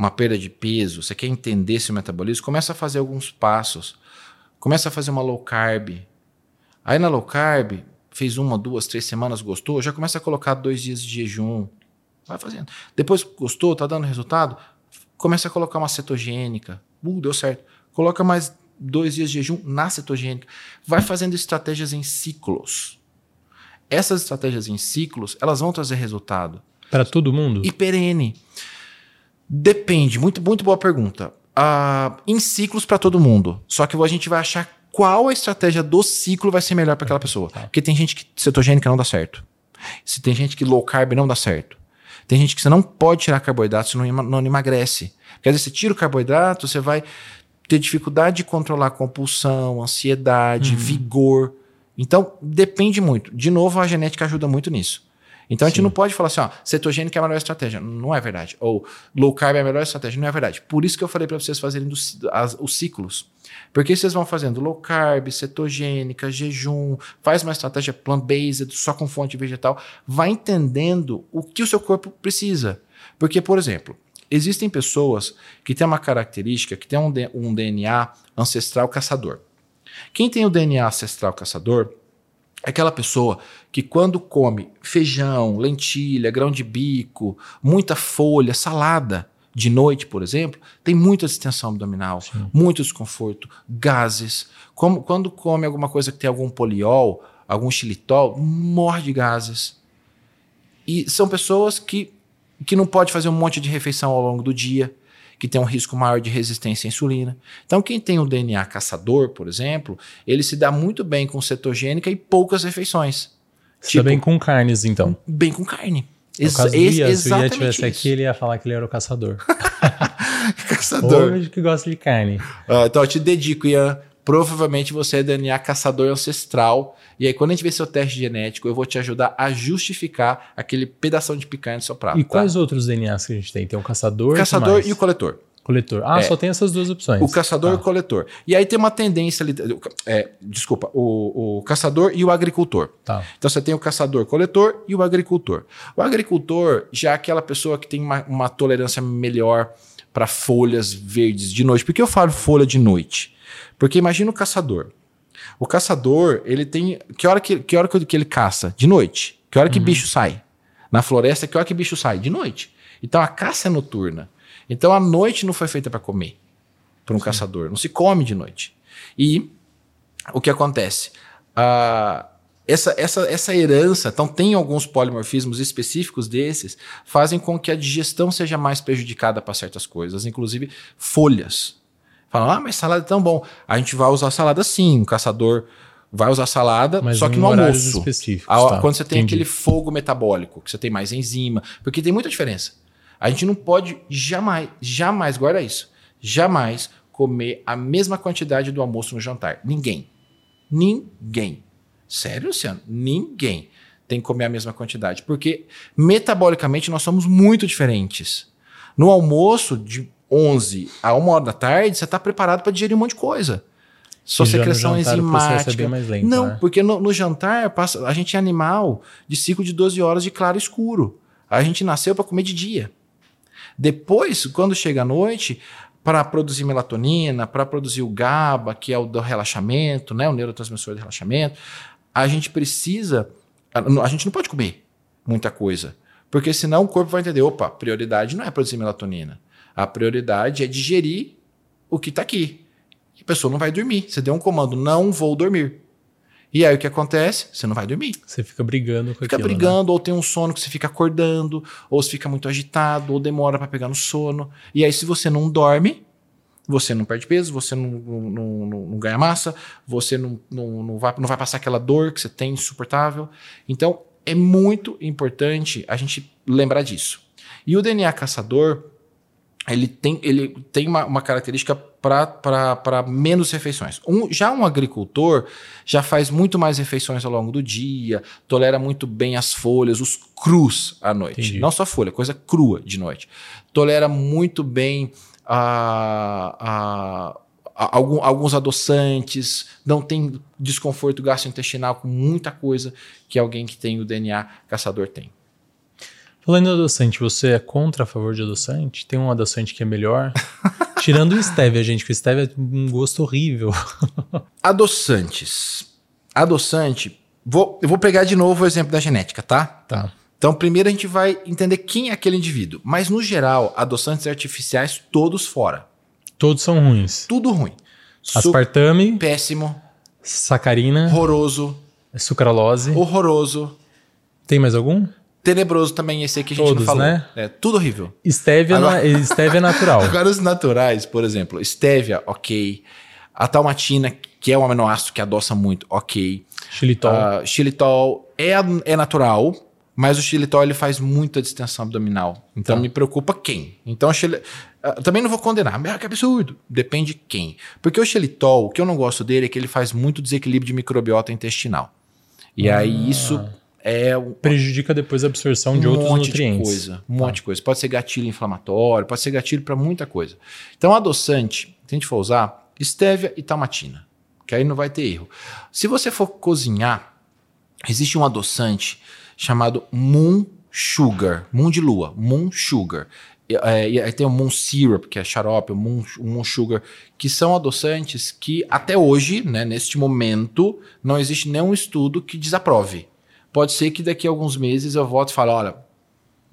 uma perda de peso, você quer entender seu metabolismo, começa a fazer alguns passos. Começa a fazer uma low carb. Aí na low carb, fez uma, duas, três semanas, gostou, já começa a colocar dois dias de jejum. vai fazendo. Depois gostou, tá dando resultado, começa a colocar uma cetogênica. Uh, deu certo. Coloca mais dois dias de jejum na cetogênica. Vai fazendo estratégias em ciclos. Essas estratégias em ciclos, elas vão trazer resultado. Para todo mundo? E perene. Depende, muito, muito boa pergunta. Uh, em ciclos para todo mundo. Só que a gente vai achar qual a estratégia do ciclo vai ser melhor para aquela pessoa. Tá. Porque tem gente que cetogênica não dá certo. Se tem gente que low carb não dá certo. Tem gente que você não pode tirar carboidrato, senão não emagrece. Porque às vezes você tira o carboidrato, você vai ter dificuldade de controlar a compulsão, ansiedade, uhum. vigor. Então, depende muito. De novo, a genética ajuda muito nisso. Então a gente Sim. não pode falar assim, ó, cetogênica é a melhor estratégia. Não é verdade. Ou low carb é a melhor estratégia. Não é verdade. Por isso que eu falei para vocês fazerem as, os ciclos. Porque vocês vão fazendo low carb, cetogênica, jejum, faz uma estratégia plant-based, só com fonte vegetal, vai entendendo o que o seu corpo precisa. Porque, por exemplo, existem pessoas que têm uma característica, que têm um, um DNA ancestral caçador. Quem tem o DNA ancestral caçador aquela pessoa que quando come feijão, lentilha, grão de bico, muita folha, salada, de noite, por exemplo, tem muita distensão abdominal, Sim. muito desconforto, gases. Como, quando come alguma coisa que tem algum poliol, algum xilitol, morre de gases. E são pessoas que, que não pode fazer um monte de refeição ao longo do dia que tem um risco maior de resistência à insulina. Então, quem tem o DNA caçador, por exemplo, ele se dá muito bem com cetogênica e poucas refeições. Se tipo, dá bem com carnes, então. Bem com carne. Ex caso do se o Ian tivesse aqui, ele ia falar que ele era o caçador. caçador. Hoje que gosta de carne. Uh, então, eu te dedico, Ian. Provavelmente você é DNA caçador ancestral. E aí, quando a gente vê seu teste genético, eu vou te ajudar a justificar aquele pedaço de picanha no seu prato. E tá? quais outros DNAs que a gente tem? Tem o caçador? O caçador e o coletor. Coletor. Ah, é, só tem essas duas opções. O caçador e o tá. coletor. E aí tem uma tendência ali. É, desculpa, o, o, caçador e o agricultor. Tá. Então você tem o caçador-coletor e o agricultor. O agricultor já é aquela pessoa que tem uma, uma tolerância melhor para folhas verdes de noite. Por que eu falo folha de noite? Porque imagina o caçador. O caçador, ele tem. Que hora que, que, hora que ele caça? De noite. Que hora que uhum. bicho sai? Na floresta, que hora que bicho sai? De noite. Então a caça é noturna. Então a noite não foi feita para comer para um Sim. caçador. Não se come de noite. E o que acontece? Uh, essa, essa, essa herança, então tem alguns polimorfismos específicos desses, fazem com que a digestão seja mais prejudicada para certas coisas, inclusive folhas. Falam, ah, mas salada é tão bom. A gente vai usar salada sim, um caçador vai usar salada, mas só que no almoço. Específicos, tá, quando você tem entendi. aquele fogo metabólico, que você tem mais enzima, porque tem muita diferença. A gente não pode jamais, jamais, guarda isso, jamais comer a mesma quantidade do almoço no jantar. Ninguém. Ninguém. Sério, Luciano? Ninguém tem que comer a mesma quantidade. Porque metabolicamente nós somos muito diferentes. No almoço, de 11 a 1 hora da tarde, você está preparado para digerir um monte de coisa. Sua secreção enzimática. Lento, não, né? porque no, no, jantar passa, a gente é animal de ciclo de 12 horas de claro escuro. A gente nasceu para comer de dia. Depois, quando chega a noite, para produzir melatonina, para produzir o GABA, que é o do relaxamento, né, o neurotransmissor de relaxamento, a gente precisa. A, gente não pode comer muita coisa, porque senão o corpo vai entender: opa, prioridade não é produzir melatonina. A prioridade é digerir o que está aqui. E a pessoa não vai dormir. Você deu um comando: não vou dormir. E aí o que acontece? Você não vai dormir. Você fica brigando com Fica aquilo, né? brigando, né? ou tem um sono que você fica acordando, ou você fica muito agitado, ou demora para pegar no sono. E aí, se você não dorme, você não perde peso, você não, não, não, não ganha massa, você não, não, não, vai, não vai passar aquela dor que você tem insuportável. Então, é muito importante a gente lembrar disso. E o DNA caçador, ele tem, ele tem uma, uma característica para menos refeições. Um, já um agricultor já faz muito mais refeições ao longo do dia, tolera muito bem as folhas, os crus à noite. Entendi. Não só folha, coisa crua de noite. Tolera muito bem a, a, a, algum, alguns adoçantes, não tem desconforto gastrointestinal com muita coisa que alguém que tem o DNA caçador tem. Falando em adoçante, você é contra a favor de adoçante? Tem um adoçante que é melhor? Tirando o stevia, gente, que o stevia é um gosto horrível. Adoçantes. Adoçante. Vou, eu vou pegar de novo o exemplo da genética, tá? Tá. Então, primeiro a gente vai entender quem é aquele indivíduo. Mas, no geral, adoçantes artificiais, todos fora. Todos são ruins. Tudo ruim. Aspartame. Péssimo. Sacarina. Horroroso. Sucralose. Horroroso. Tem mais algum? Tenebroso também, esse aqui a gente Todos, não falou. né? É tudo horrível. Estévia, Agora- na- estévia natural. Agora, os naturais, por exemplo, estévia, ok. A talmatina, que é um aminoácido que adoça muito, ok. Xilitol. Ah, xilitol é, é natural, mas o xilitol ele faz muita distensão abdominal. Então Tá. me preocupa quem. Então, xili- ah, também não vou condenar, mas que absurdo. Depende de quem. Porque o xilitol, o que eu não gosto dele é que ele faz muito desequilíbrio de microbiota intestinal. E Ah. aí isso é um, Prejudica depois a absorção de um outros monte nutrientes. de coisa. Um monte de coisa. Pode ser gatilho inflamatório, pode ser gatilho para muita coisa. Então, adoçante, se a gente for usar, estévia e talmatina, que aí não vai ter erro. Se você for cozinhar, existe um adoçante chamado Moon Sugar, Moon de lua, Moon Sugar. E, é, aí tem o Moon Syrup, que é xarope, o Moon, o Moon Sugar, que são adoçantes que até hoje, né, neste momento, não existe nenhum estudo que desaprove. Pode ser que daqui a alguns meses eu volte e fale, olha,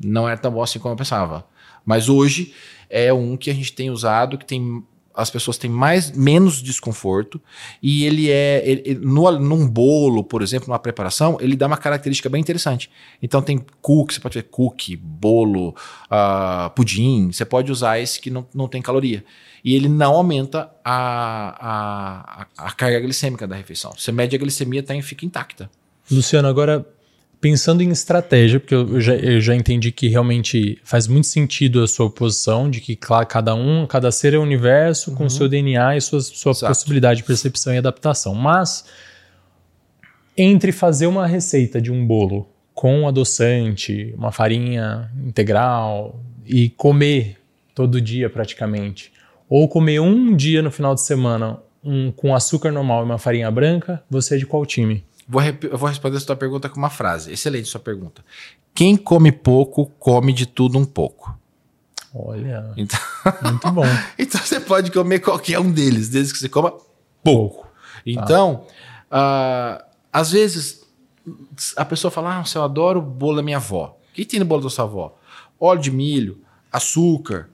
não era tão bom assim como eu pensava. Mas hoje é um que a gente tem usado, que tem as pessoas têm mais menos desconforto e ele é ele- ele- no, num bolo, por exemplo, numa preparação, ele dá uma característica bem interessante. Então tem cookie, você pode ver cookie, bolo, ah, pudim, você pode usar esse que não, não tem caloria. E ele não aumenta a, a, a carga glicêmica da refeição. Você mede a glicemia, tá, fica intacta. Luciano, agora pensando em estratégia, porque eu já, eu já entendi que realmente faz muito sentido a sua posição de que claro, cada um, cada ser é um universo com seu DNA e sua, sua Exato. possibilidade de percepção e adaptação. Mas entre fazer uma receita de um bolo com adoçante, uma farinha integral e comer todo dia praticamente, ou comer um dia no final de semana um, com açúcar normal e uma farinha branca, você é de qual time? Vou eu vou responder essa tua pergunta com uma frase. Excelente sua pergunta. Quem come pouco, come de tudo um pouco. Olha, Então, muito bom. então você pode comer qualquer um deles, desde que você coma pouco. Então, ah, às vezes, a pessoa fala: Ah, eu adoro o bolo da minha avó. O que tem no bolo da sua avó? Óleo de milho, açúcar,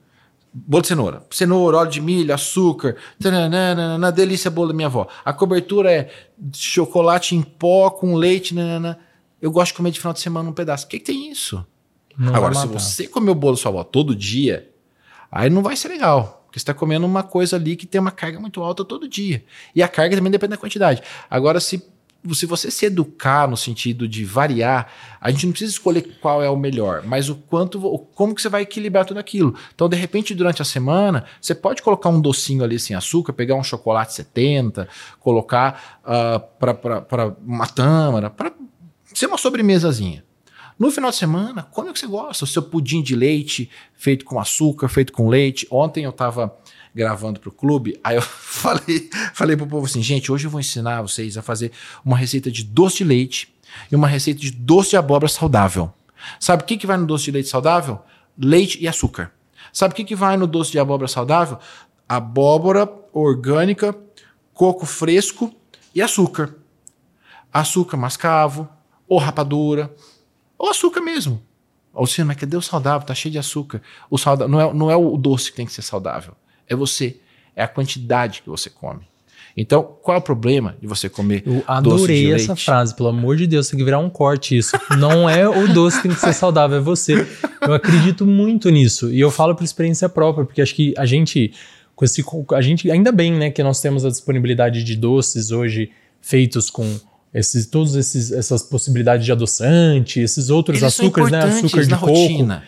bolo de cenoura. Cenoura, óleo de milho, açúcar, tananana, delícia bolo da minha avó. A cobertura é chocolate em pó com leite, nanana. Eu gosto de comer de final de semana um pedaço. O que, que tem isso? Não Agora, se você comer o bolo da sua avó todo dia, aí não vai ser legal. Porque você está comendo uma coisa ali que tem uma carga muito alta todo dia. E a carga também depende da quantidade. Agora, se, se você se educar no sentido de variar, a gente não precisa escolher qual é o melhor, mas o quanto, como que você vai equilibrar tudo aquilo. Então, de repente, durante a semana, você pode colocar um docinho ali sem açúcar, pegar um chocolate 70, colocar para uma tâmara, para ser uma sobremesazinha. No final de semana, come o que você gosta. O seu pudim de leite, feito com açúcar, feito com leite. Ontem eu estava gravando para o clube, aí eu falei, falei pro povo assim, gente, hoje eu vou ensinar vocês a fazer uma receita de doce de leite e uma receita de doce de abóbora saudável. Sabe o que, que vai no doce de leite saudável? Leite e açúcar. Sabe o que, que vai no doce de abóbora saudável? Abóbora orgânica, coco fresco e açúcar. Açúcar mascavo, ou rapadura, ou açúcar mesmo. Ou seja, mas cadê o saudável? Tá cheio de açúcar. O saudável, não, é, não é o doce que tem que ser saudável. É você. É a quantidade que você come. Então, qual é o problema de você comer Eu doce de adorei essa leite? frase, pelo amor de Deus, tem que virar um corte isso. Não é o doce que tem que ser saudável, é você. Eu acredito muito nisso. E eu falo por experiência própria, porque acho que a gente, com esse. A gente, ainda bem, né, que nós temos a disponibilidade de doces hoje feitos com. Esses, esses essas possibilidades de adoçante, esses outros Eles açúcares, né? Açúcar de na coco. rotina.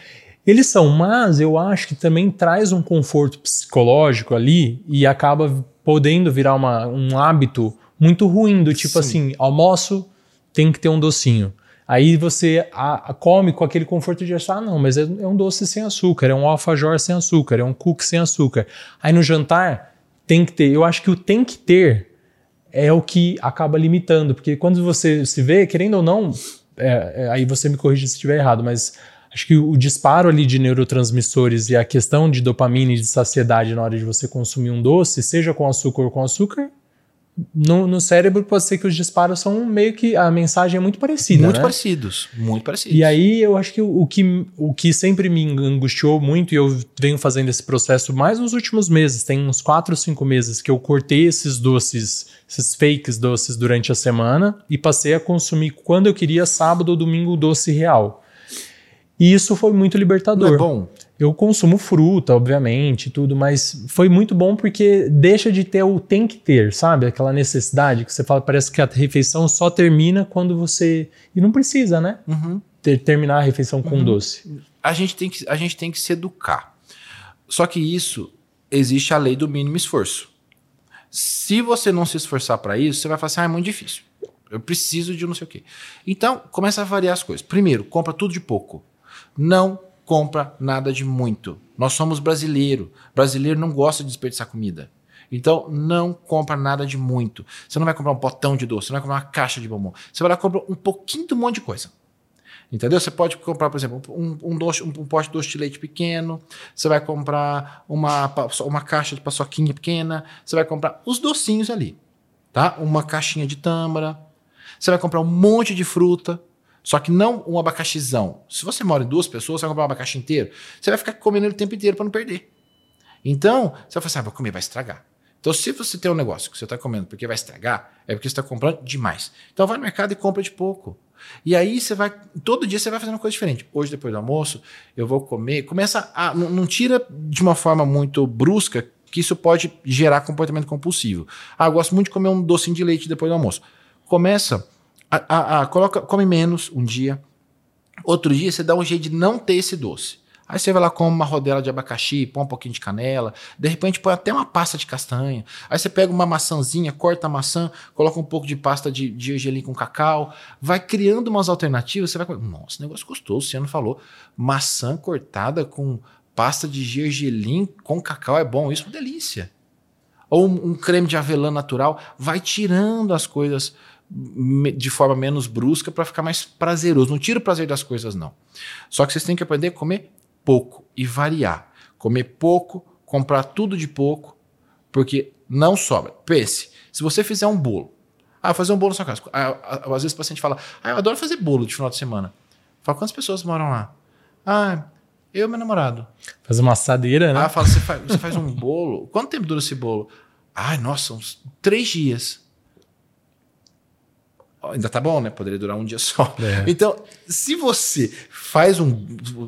Eles são, mas eu acho que também traz um conforto psicológico ali e acaba podendo virar uma, um hábito muito ruim, do tipo Sim. assim, almoço tem que ter um docinho. Aí você a- a come com aquele conforto de achar, ah, não, mas é, é um doce sem açúcar, é um alfajor sem açúcar, é um cookie sem açúcar. Aí no jantar tem que ter, eu acho que o tem que ter é o que acaba limitando, porque quando você se vê, querendo ou não, é, é, aí você me corrige se estiver errado, mas acho que o disparo ali de neurotransmissores e a questão de dopamina e de saciedade na hora de você consumir um doce, seja com açúcar ou com açúcar, no, no, cérebro pode ser que os disparos são meio que a mensagem é muito parecida. Muito né? parecidos, muito parecidos. E aí eu acho que o, o, que o que sempre me angustiou muito, e eu venho fazendo esse processo mais nos últimos meses, tem uns 4 ou 5 meses que eu cortei esses doces, esses fakes doces durante a semana e passei a consumir quando eu queria, sábado ou domingo, o doce real. E isso foi muito libertador. Não é bom. Eu consumo fruta, obviamente, tudo, mas foi muito bom porque deixa de ter o tem que ter, sabe? Aquela necessidade que você fala, parece que a refeição só termina quando você. E não precisa, né? Uhum. Ter, terminar a refeição com uhum. doce. A gente, tem que, a gente tem que se educar. Só que isso existe a lei do mínimo esforço. Se você não se esforçar para isso, você vai falar assim: ah, é muito difícil. Eu preciso de não sei o quê. Então, começa a variar as coisas. Primeiro, compra tudo de pouco. Não compra nada de muito. Nós somos brasileiro. Brasileiro não gosta de desperdiçar comida. Então, não compra nada de muito. Você não vai comprar um potão de doce, você não vai comprar uma caixa de bombom. Você vai lá e compra um pouquinho de um monte de coisa. Entendeu? Você pode comprar, por exemplo, um, um, doce, um, um pote de doce de leite pequeno, você vai comprar uma, uma caixa de paçoquinha pequena, você vai comprar os docinhos ali, tá? Uma caixinha de tâmara, você vai comprar um monte de fruta, só que não um abacaxizão. Se você mora em duas pessoas, você vai comprar um abacaxi inteiro, você vai ficar comendo ele o tempo inteiro para não perder. Então, você vai falar assim, ah, vou comer, vai estragar. Então, se você tem um negócio que você está comendo porque vai estragar, é porque você está comprando demais. Então, vai no mercado e compra de pouco. E aí você vai, todo dia você vai fazendo uma coisa diferente. Hoje, depois do almoço, eu vou comer. Começa a. Não, não tira de uma forma muito brusca, que isso pode gerar comportamento compulsivo. Ah, eu gosto muito de comer um docinho de leite depois do almoço. Começa a, a, a, coloca, come menos um dia. Outro dia você dá um jeito de não ter esse doce. Aí você vai lá, come uma rodela de abacaxi, põe um pouquinho de canela, de repente põe até uma pasta de castanha. Aí você pega uma maçãzinha, corta a maçã, coloca um pouco de pasta de, de gergelim com cacau, vai criando umas alternativas. Você vai. Nossa, negócio gostoso, o Ciano falou. Maçã cortada com pasta de gergelim com cacau é bom, isso é uma delícia. Ou um, um creme de avelã natural, vai tirando as coisas de forma menos brusca para ficar mais prazeroso. Não tira o prazer das coisas, não. Só que vocês têm que aprender a comer pouco e variar. Comer pouco, comprar tudo de pouco, porque não sobra. Pense, se você fizer um bolo, ah, fazer um bolo na sua casa. Ah, às vezes o paciente fala, ah, eu adoro fazer bolo de final de semana. Fala, quantas pessoas moram lá? Ah, eu e meu namorado. Fazer uma assadeira, né? Ah, fala, você faz, você faz um bolo. Quanto tempo dura esse bolo? Ai, nossa, uns três dias ainda tá bom, né? Poderia durar um dia só. É. Então, se você faz um.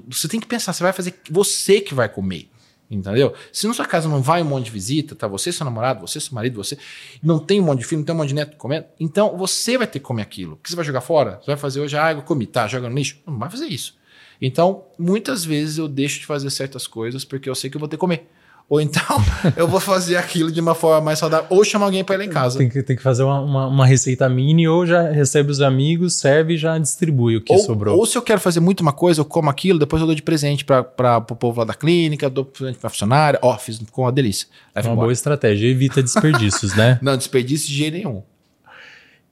Você tem que pensar, você vai fazer você que vai comer. Entendeu? Se na sua casa não vai um monte de visita, tá? Você, seu namorado, você, seu marido, você. Não tem um monte de filho, não tem um monte de neto comendo. Então você vai ter que comer aquilo. O que você vai jogar fora? Você vai fazer hoje, ah, eu comi, tá? Joga no lixo? Não vai fazer isso. Então, muitas vezes eu deixo de fazer certas coisas porque eu sei que eu vou ter que comer. Ou então eu vou fazer aquilo de uma forma mais saudável, ou chamar alguém para ir lá em casa. Tem que, tem que fazer uma, uma, uma, receita mini, ou já recebe os amigos, serve e já distribui o que ou, sobrou. Ou se eu quero fazer muito uma coisa, eu como aquilo, depois eu dou de presente para o povo lá da clínica, dou presente para funcionária. Ó, oh, fiz com uma delícia. É uma embora. boa estratégia, evita desperdícios, né? Não, desperdício de jeito nenhum.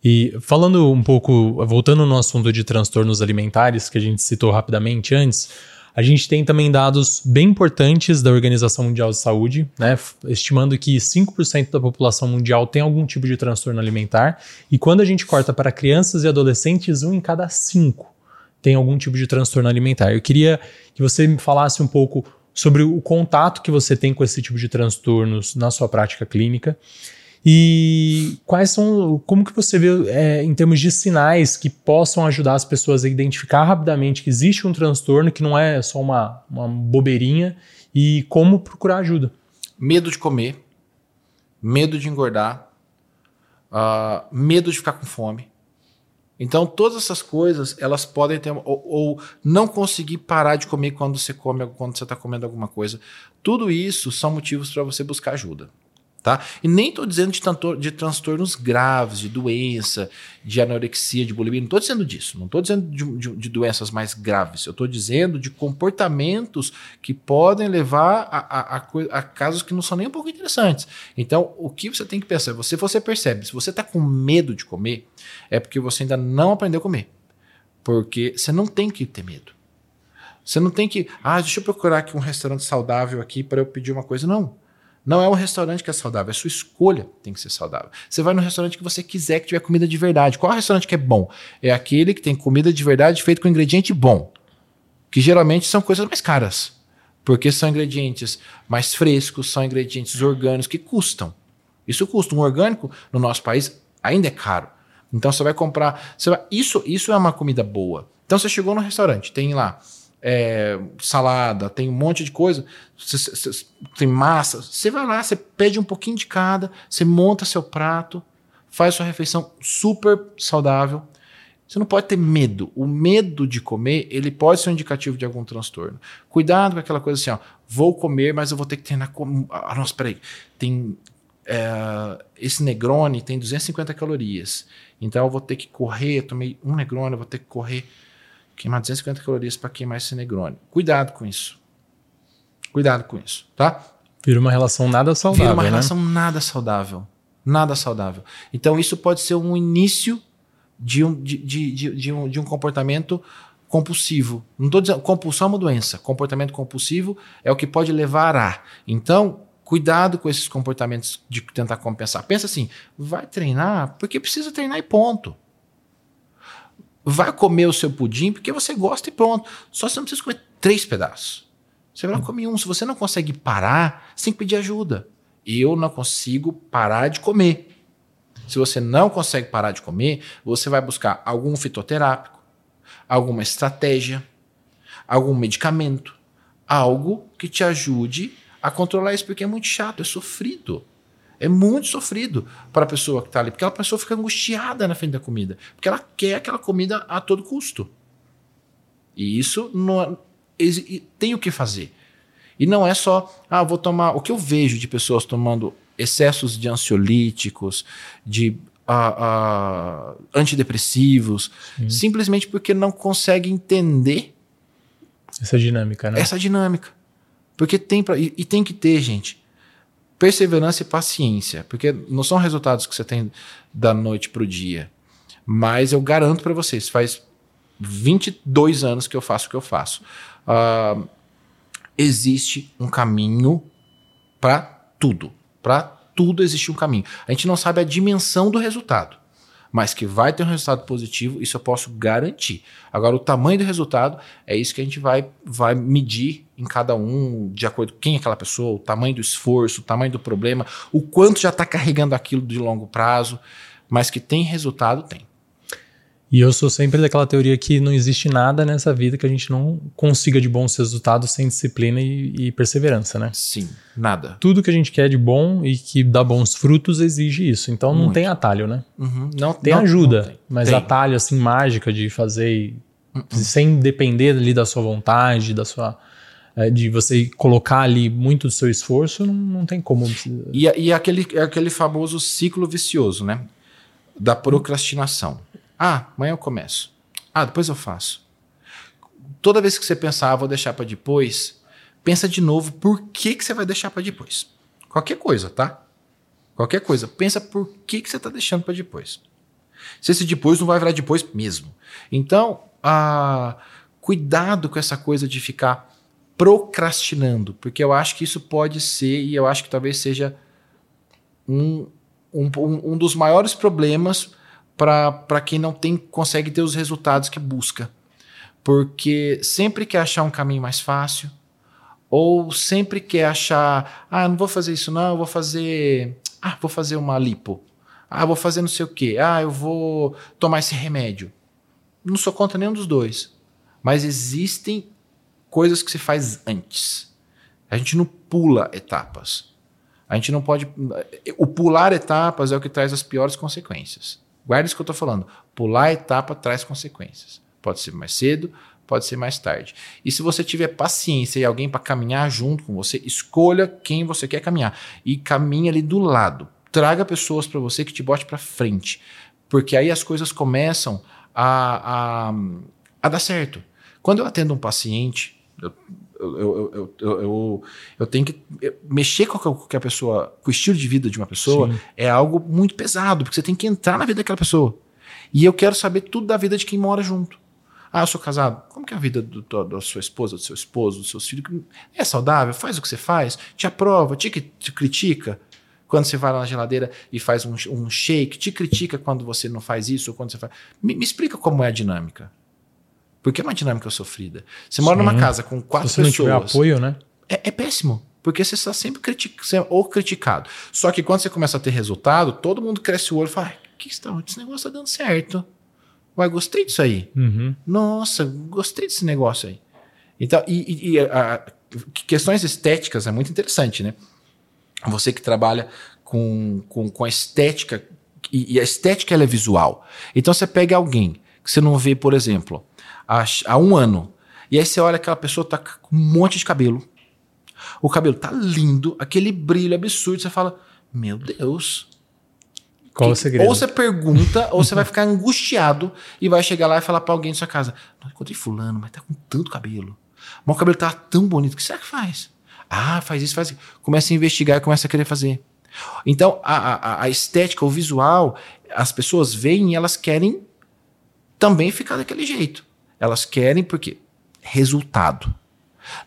E falando um pouco, voltando no assunto de transtornos alimentares, que a gente citou rapidamente antes, a gente tem também dados bem importantes da Organização Mundial de Saúde, né, estimando que 5% da população mundial tem algum tipo de transtorno alimentar, e quando a gente corta para crianças e adolescentes, um em cada cinco tem algum tipo de transtorno alimentar. Eu queria que você me falasse um pouco sobre o contato que você tem com esse tipo de transtornos na sua prática clínica e quais são, como que você vê é, em termos de sinais que possam ajudar as pessoas a identificar rapidamente que existe um transtorno, que não é só uma, uma bobeirinha, e como procurar ajuda? Medo de comer, medo de engordar, uh, medo de ficar com fome. Então, todas essas coisas, elas podem ter. Ou, ou, não conseguir parar de comer quando você come, quando você está comendo alguma coisa. Tudo isso são motivos para você buscar ajuda. Tá? E nem estou dizendo de, de transtornos graves, de doença, de anorexia, de bulimia, não estou dizendo disso, não estou dizendo de, de, de, doenças mais graves, eu estou dizendo de comportamentos que podem levar a, a, a, a, casos que não são nem um pouco interessantes. Então, o que você tem que pensar, você, você percebe, se você está com medo de comer, é porque você ainda não aprendeu a comer. Porque você não tem que ter medo. Você não tem que, ah, deixa eu procurar aqui um restaurante saudável aqui para eu pedir uma coisa. Não. Não é o restaurante que é saudável, é sua escolha tem que ser saudável. Você vai no restaurante que você quiser que tiver comida de verdade. Qual restaurante que é bom? É aquele que tem comida de verdade feita com ingrediente bom. Que geralmente são coisas mais caras. Porque são ingredientes mais frescos, são ingredientes orgânicos que custam. Isso custa. Um orgânico no nosso país ainda é caro. Então você vai comprar. Você vai, isso, isso é uma comida boa. Então você chegou no restaurante, tem lá é, salada, tem um monte de coisa, você, você, tem massa. Você vai lá, você pede um pouquinho de cada, você monta seu prato, faz sua refeição super saudável. Você não pode ter medo. O medo de comer, ele pode ser um indicativo de algum transtorno. Cuidado com aquela coisa assim, ó, vou comer, mas eu vou ter que treinar. Com... Ah, nossa, peraí. Tem é, esse Negroni tem 250 calorias. Então eu vou ter que correr, tomei um Negroni, eu vou ter que correr, queimar 250 calorias para queimar esse Negroni. Cuidado com isso. Cuidado com isso, tá? Vira uma relação nada saudável. Vira uma né? relação nada saudável. Nada saudável. Então isso pode ser um início de um, de, de, de, de um, de um comportamento compulsivo. Não estou dizendo compulsão é uma doença. Comportamento compulsivo é o que pode levar a. Então, Cuidado com esses comportamentos de tentar compensar. Pensa assim, vai treinar porque precisa treinar e ponto. Vai comer o seu pudim porque você gosta e pronto. Só você não precisa comer três pedaços. Você vai comer um. Se você não consegue parar, você tem que pedir ajuda. Eu não consigo parar de comer. Se você não consegue parar de comer, você vai buscar algum fitoterápico, alguma estratégia, algum medicamento, algo que te ajude a controlar isso, porque é muito chato, é sofrido. É muito sofrido para a pessoa que está ali, porque a pessoa fica angustiada na frente da comida, porque ela quer aquela comida a todo custo. E isso não, é, tem o que fazer. E não é só, ah, vou tomar. O que eu vejo de pessoas tomando excessos de ansiolíticos, de uh, uh, antidepressivos, Sim. simplesmente porque não consegue entender essa dinâmica, né? Essa dinâmica. Porque tem pra, e, e tem que ter, gente, perseverança e paciência, porque não são resultados que você tem da noite para o dia. Mas eu garanto para vocês, faz 22 anos que eu faço o que eu faço. Uh, existe um caminho para tudo. Para tudo existe um caminho. A gente não sabe a dimensão do resultado mas que vai ter um resultado positivo, isso eu posso garantir. Agora, o tamanho do resultado é isso que a gente vai, vai medir em cada um, de acordo com quem é aquela pessoa, o tamanho do esforço, o tamanho do problema, o quanto já está carregando aquilo de longo prazo, mas que tem resultado, tem. E eu sou sempre daquela teoria que não existe nada nessa vida que a gente não consiga de bons resultados sem disciplina e, e, perseverança, né? Sim, nada. Tudo que a gente quer de bom e que dá bons frutos exige isso. Então Muito. não tem atalho, né? Uhum. Não, tem não, ajuda, não tem. mas tem. atalho assim mágica de fazer e, uhum. sem depender ali da sua vontade, da sua é, de você colocar ali muito do seu esforço, não, não tem como. E, e aquele, aquele famoso ciclo vicioso, né? Da procrastinação. Ah, amanhã eu começo. Ah, depois eu faço. Toda vez que você pensar, ah, vou deixar para depois, pensa de novo por que, que você vai deixar para depois. Qualquer coisa, tá? Qualquer coisa. Pensa por que, que você está deixando para depois. Se esse depois não vai virar depois mesmo. Então, ah, cuidado com essa coisa de ficar procrastinando, porque eu acho que isso pode ser, e eu acho que talvez seja um, um, um dos maiores problemas para quem não tem consegue ter os resultados que busca. Porque sempre quer achar um caminho mais fácil, ou sempre quer achar, ah, não vou fazer isso não, eu vou fazer, ah, vou fazer uma lipo. Ah, vou fazer não sei o quê. Ah, eu vou tomar esse remédio. Não sou contra nenhum dos dois. Mas existem coisas que se faz antes. A gente não pula etapas. A gente não pode. O pular etapas é o que traz as piores consequências. Guarda isso que eu estou falando. Pular a etapa traz consequências. Pode ser mais cedo, pode ser mais tarde. E se você tiver paciência e alguém para caminhar junto com você, escolha quem você quer caminhar e caminhe ali do lado. Traga pessoas para você que te bote para frente, porque aí as coisas começam a, a, a dar certo. Quando eu atendo um paciente, eu, eu, eu, eu, eu, eu, tenho que mexer com a, pessoa, com o estilo de vida de uma pessoa, Sim. é algo muito pesado, porque você tem que entrar na vida daquela pessoa. E eu quero saber tudo da vida de quem mora junto. Ah, eu sou casado. Como que é a vida do, do, da sua esposa, do seu esposo, dos seus filhos? É saudável? Faz o que você faz? Te aprova? Te, te critica? Quando você vai lá na geladeira e faz um, um shake, te critica quando você não faz isso ou quando você faz. Me, me explica como é a dinâmica. Porque é uma dinâmica sofrida. Você Sim. mora numa casa com quatro Se você pessoas. Não tiver apoio, né? É, é péssimo. Porque você está sempre critic, ou criticado. Só que quando você começa a ter resultado, todo mundo cresce o olho e fala: que está, esse negócio está dando certo. Uai, gostei disso aí. Uhum. Nossa, gostei desse negócio aí. Então, e, e a, questões estéticas é muito interessante, né? Você que trabalha com, com, com a estética, e, e a estética ela é visual. Então você pega alguém que você não vê, por exemplo, há, há um ano, e aí você olha aquela pessoa tá com um monte de cabelo. O cabelo tá lindo, aquele brilho absurdo, você fala: Meu Deus, qual que, o segredo? Ou você pergunta, ou você vai ficar angustiado e vai chegar lá e falar para alguém da sua casa: Não encontrei fulano, mas tá com tanto cabelo. Mas o cabelo tá tão bonito, o que será que faz? Ah, faz isso, faz isso. Começa a investigar e começa a querer fazer. Então, a, a, a estética, o visual, as pessoas veem e elas querem também ficar daquele jeito. Elas querem porque resultado.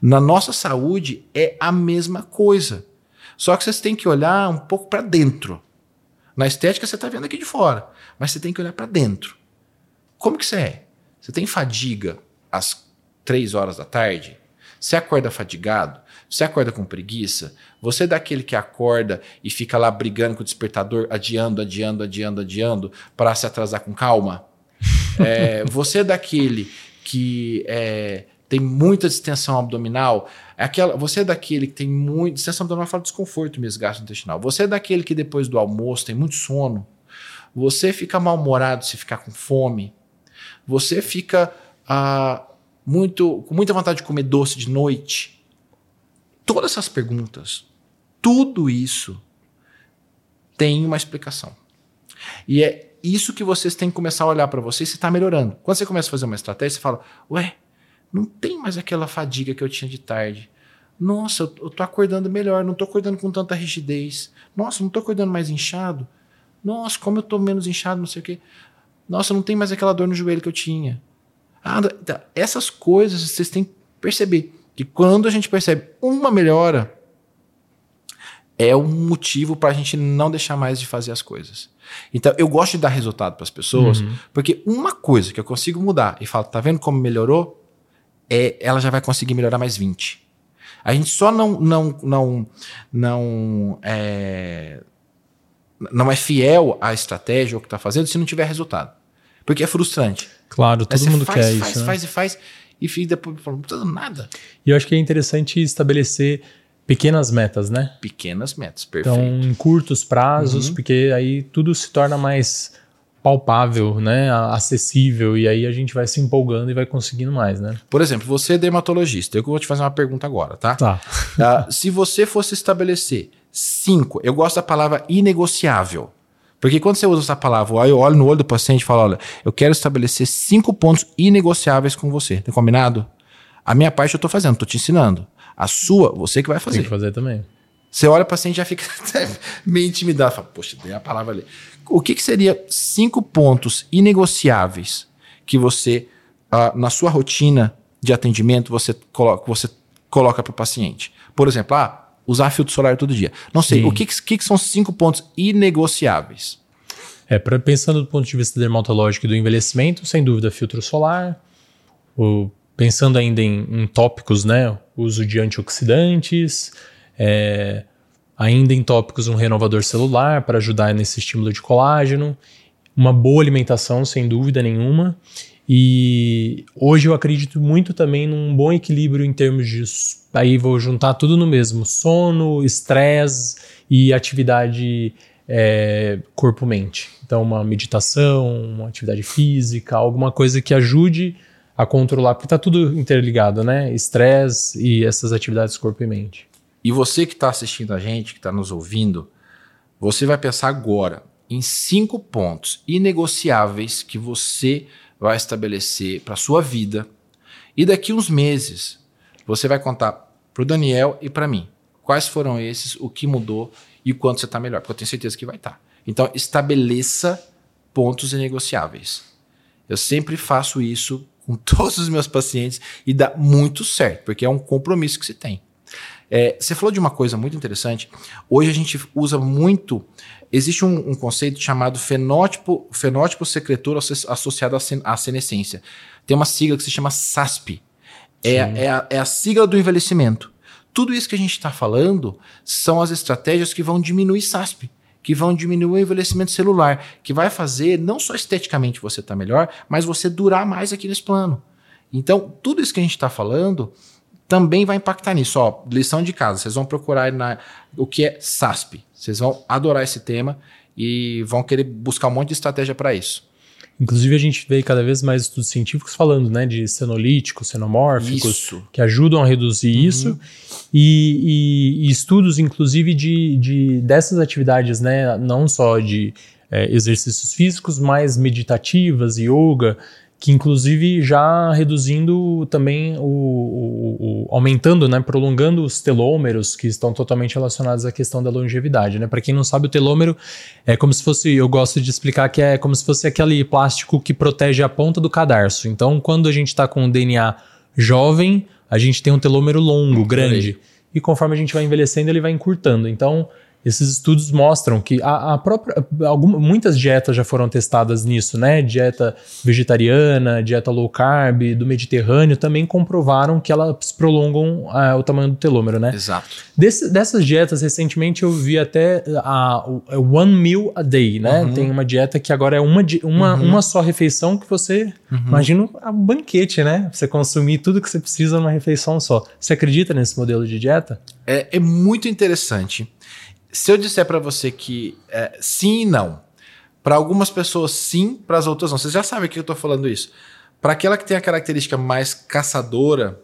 Na nossa saúde é a mesma coisa. Só que vocês têm que olhar um pouco para dentro. Na estética você está vendo aqui de fora, mas você tem que olhar para dentro. Como que você é? Você tem fadiga às três horas da tarde? Você acorda fadigado? Você acorda com preguiça? Você é daquele que acorda e fica lá brigando com o despertador, adiando, adiando, adiando, adiando, para se atrasar com calma? É, você é daquele que é, tem muita distensão abdominal, é aquela, você é daquele que tem muito. Distensão abdominal fala desconforto mesmo, gasto intestinal. Você é daquele que depois do almoço tem muito sono. Você fica mal-humorado se ficar com fome. Você fica ah, muito com muita vontade de comer doce de noite. Todas essas perguntas, tudo isso tem uma explicação. E é isso que vocês têm que começar a olhar para você se está melhorando. Quando você começa a fazer uma estratégia, você fala, ué, não tem mais aquela fadiga que eu tinha de tarde. Nossa, eu, tô acordando melhor, não tô acordando com tanta rigidez. Nossa, não tô acordando mais inchado. Nossa, como eu tô menos inchado, não sei o quê. Nossa, não tem mais aquela dor no joelho que eu tinha. Ah, tá. essas coisas vocês têm que perceber. Que quando a gente percebe uma melhora, é um motivo para a gente não deixar mais de fazer as coisas. Então, eu gosto de dar resultado para as pessoas, uhum. porque uma coisa que eu consigo mudar e falo, tá vendo como melhorou? é, ela já vai conseguir melhorar mais 20. A gente só não não não não é, não é fiel à estratégia ou que está fazendo se não tiver resultado. Porque é frustrante. Claro, todo mundo faz, quer faz, isso. Faz, né? faz e faz, e fica depois falando, não dando nada. E eu acho que é interessante estabelecer pequenas metas, né? Pequenas metas, perfeito. Então, em curtos prazos, uhum. porque aí tudo se torna mais palpável, né, acessível e aí a gente vai se empolgando e vai conseguindo mais, né? Por exemplo, você é dermatologista, eu vou te fazer uma pergunta agora, tá? Tá. uh, se você fosse estabelecer cinco, eu gosto da palavra inegociável, porque quando você usa essa palavra, eu olho no olho do paciente e falo, olha, eu quero estabelecer cinco pontos inegociáveis com você, tá combinado? A minha parte eu estou fazendo, estou te ensinando. A sua, você que vai fazer. Tem que fazer também. Você olha o paciente já fica meio intimidado. Fala, Poxa, tem a palavra ali. O que, que seria cinco pontos inegociáveis que você, uh, na sua rotina de atendimento, você coloca, você coloca para o paciente? Por exemplo, ah, usar filtro solar todo dia. Não sei, Sim. o que, que, que são cinco pontos inegociáveis? É, pra, pensando do ponto de vista dermatológico e do envelhecimento, sem dúvida, filtro solar. O, pensando ainda em, em tópicos, né? Uso de antioxidantes, é, ainda em tópicos um renovador celular para ajudar nesse estímulo de colágeno, uma boa alimentação, sem dúvida nenhuma. E hoje eu acredito muito também num bom equilíbrio em termos de. Aí vou juntar tudo no mesmo: sono, estresse e atividade é, corpo-mente. Então, uma meditação, uma atividade física, alguma coisa que ajude a controlar, porque está tudo interligado, né? Estresse e essas atividades corpo e mente. E você que está assistindo a gente, que está nos ouvindo, você vai pensar agora em cinco pontos inegociáveis que você vai estabelecer para sua vida. E daqui uns meses você vai contar para o Daniel e para mim quais foram esses, o que mudou e quanto você está melhor, porque eu tenho certeza que vai estar. Tá. Então estabeleça pontos inegociáveis. Eu sempre faço isso com todos os meus pacientes e dá muito certo, porque é um compromisso que se tem. É, você falou de uma coisa muito interessante. Hoje a gente usa muito. Existe um, um conceito chamado fenótipo, fenótipo secretor associado à senescência. Tem uma sigla que se chama SASP. É, é, a, é a sigla do envelhecimento. Tudo isso que a gente está falando são as estratégias que vão diminuir SASP que vão diminuir o envelhecimento celular, que vai fazer não só esteticamente você estar tá melhor, mas você durar mais aqui nesse plano. Então, tudo isso que a gente está falando também vai impactar nisso. Ó, lição de casa, vocês vão procurar na, o que é SASP. Vocês vão adorar esse tema e vão querer buscar um monte de estratégia para isso. Inclusive, a gente vê cada vez mais estudos científicos falando né, de senolíticos, xenomórficos, isso. que ajudam a reduzir uhum. isso, e, e, e, estudos, inclusive, de, de dessas atividades, né, não só de é, exercícios físicos, mas meditativas, yoga, que inclusive já reduzindo também o, o, o, aumentando, né, prolongando os telômeros que estão totalmente relacionados à questão da longevidade, né? Para quem não sabe, o telômero é como se fosse, eu gosto de explicar que é como se fosse aquele plástico que protege a ponta do cadarço. Então, quando a gente está com o DNA jovem, a gente tem um telômero longo, grande. E conforme a gente vai envelhecendo, ele vai encurtando. Então, esses estudos mostram que a, a própria, alguma, muitas dietas já foram testadas nisso, né? Dieta vegetariana, dieta low carb, do Mediterrâneo, também comprovaram que elas prolongam uh, o tamanho do telômero, né? Exato. Desse, dessas dietas, recentemente eu vi até a, a One Meal a Day, né? Uhum. Tem uma dieta que agora é uma, uma, uhum. uma só refeição que você, uhum. imagina um banquete, né? Você consumir tudo que você precisa numa refeição só. Você acredita nesse modelo de dieta? É, é muito interessante se eu disser para você que é, sim e não, para algumas pessoas sim, para as outras não. Você já sabe que eu estou falando isso. Para aquela que tem a característica mais caçadora,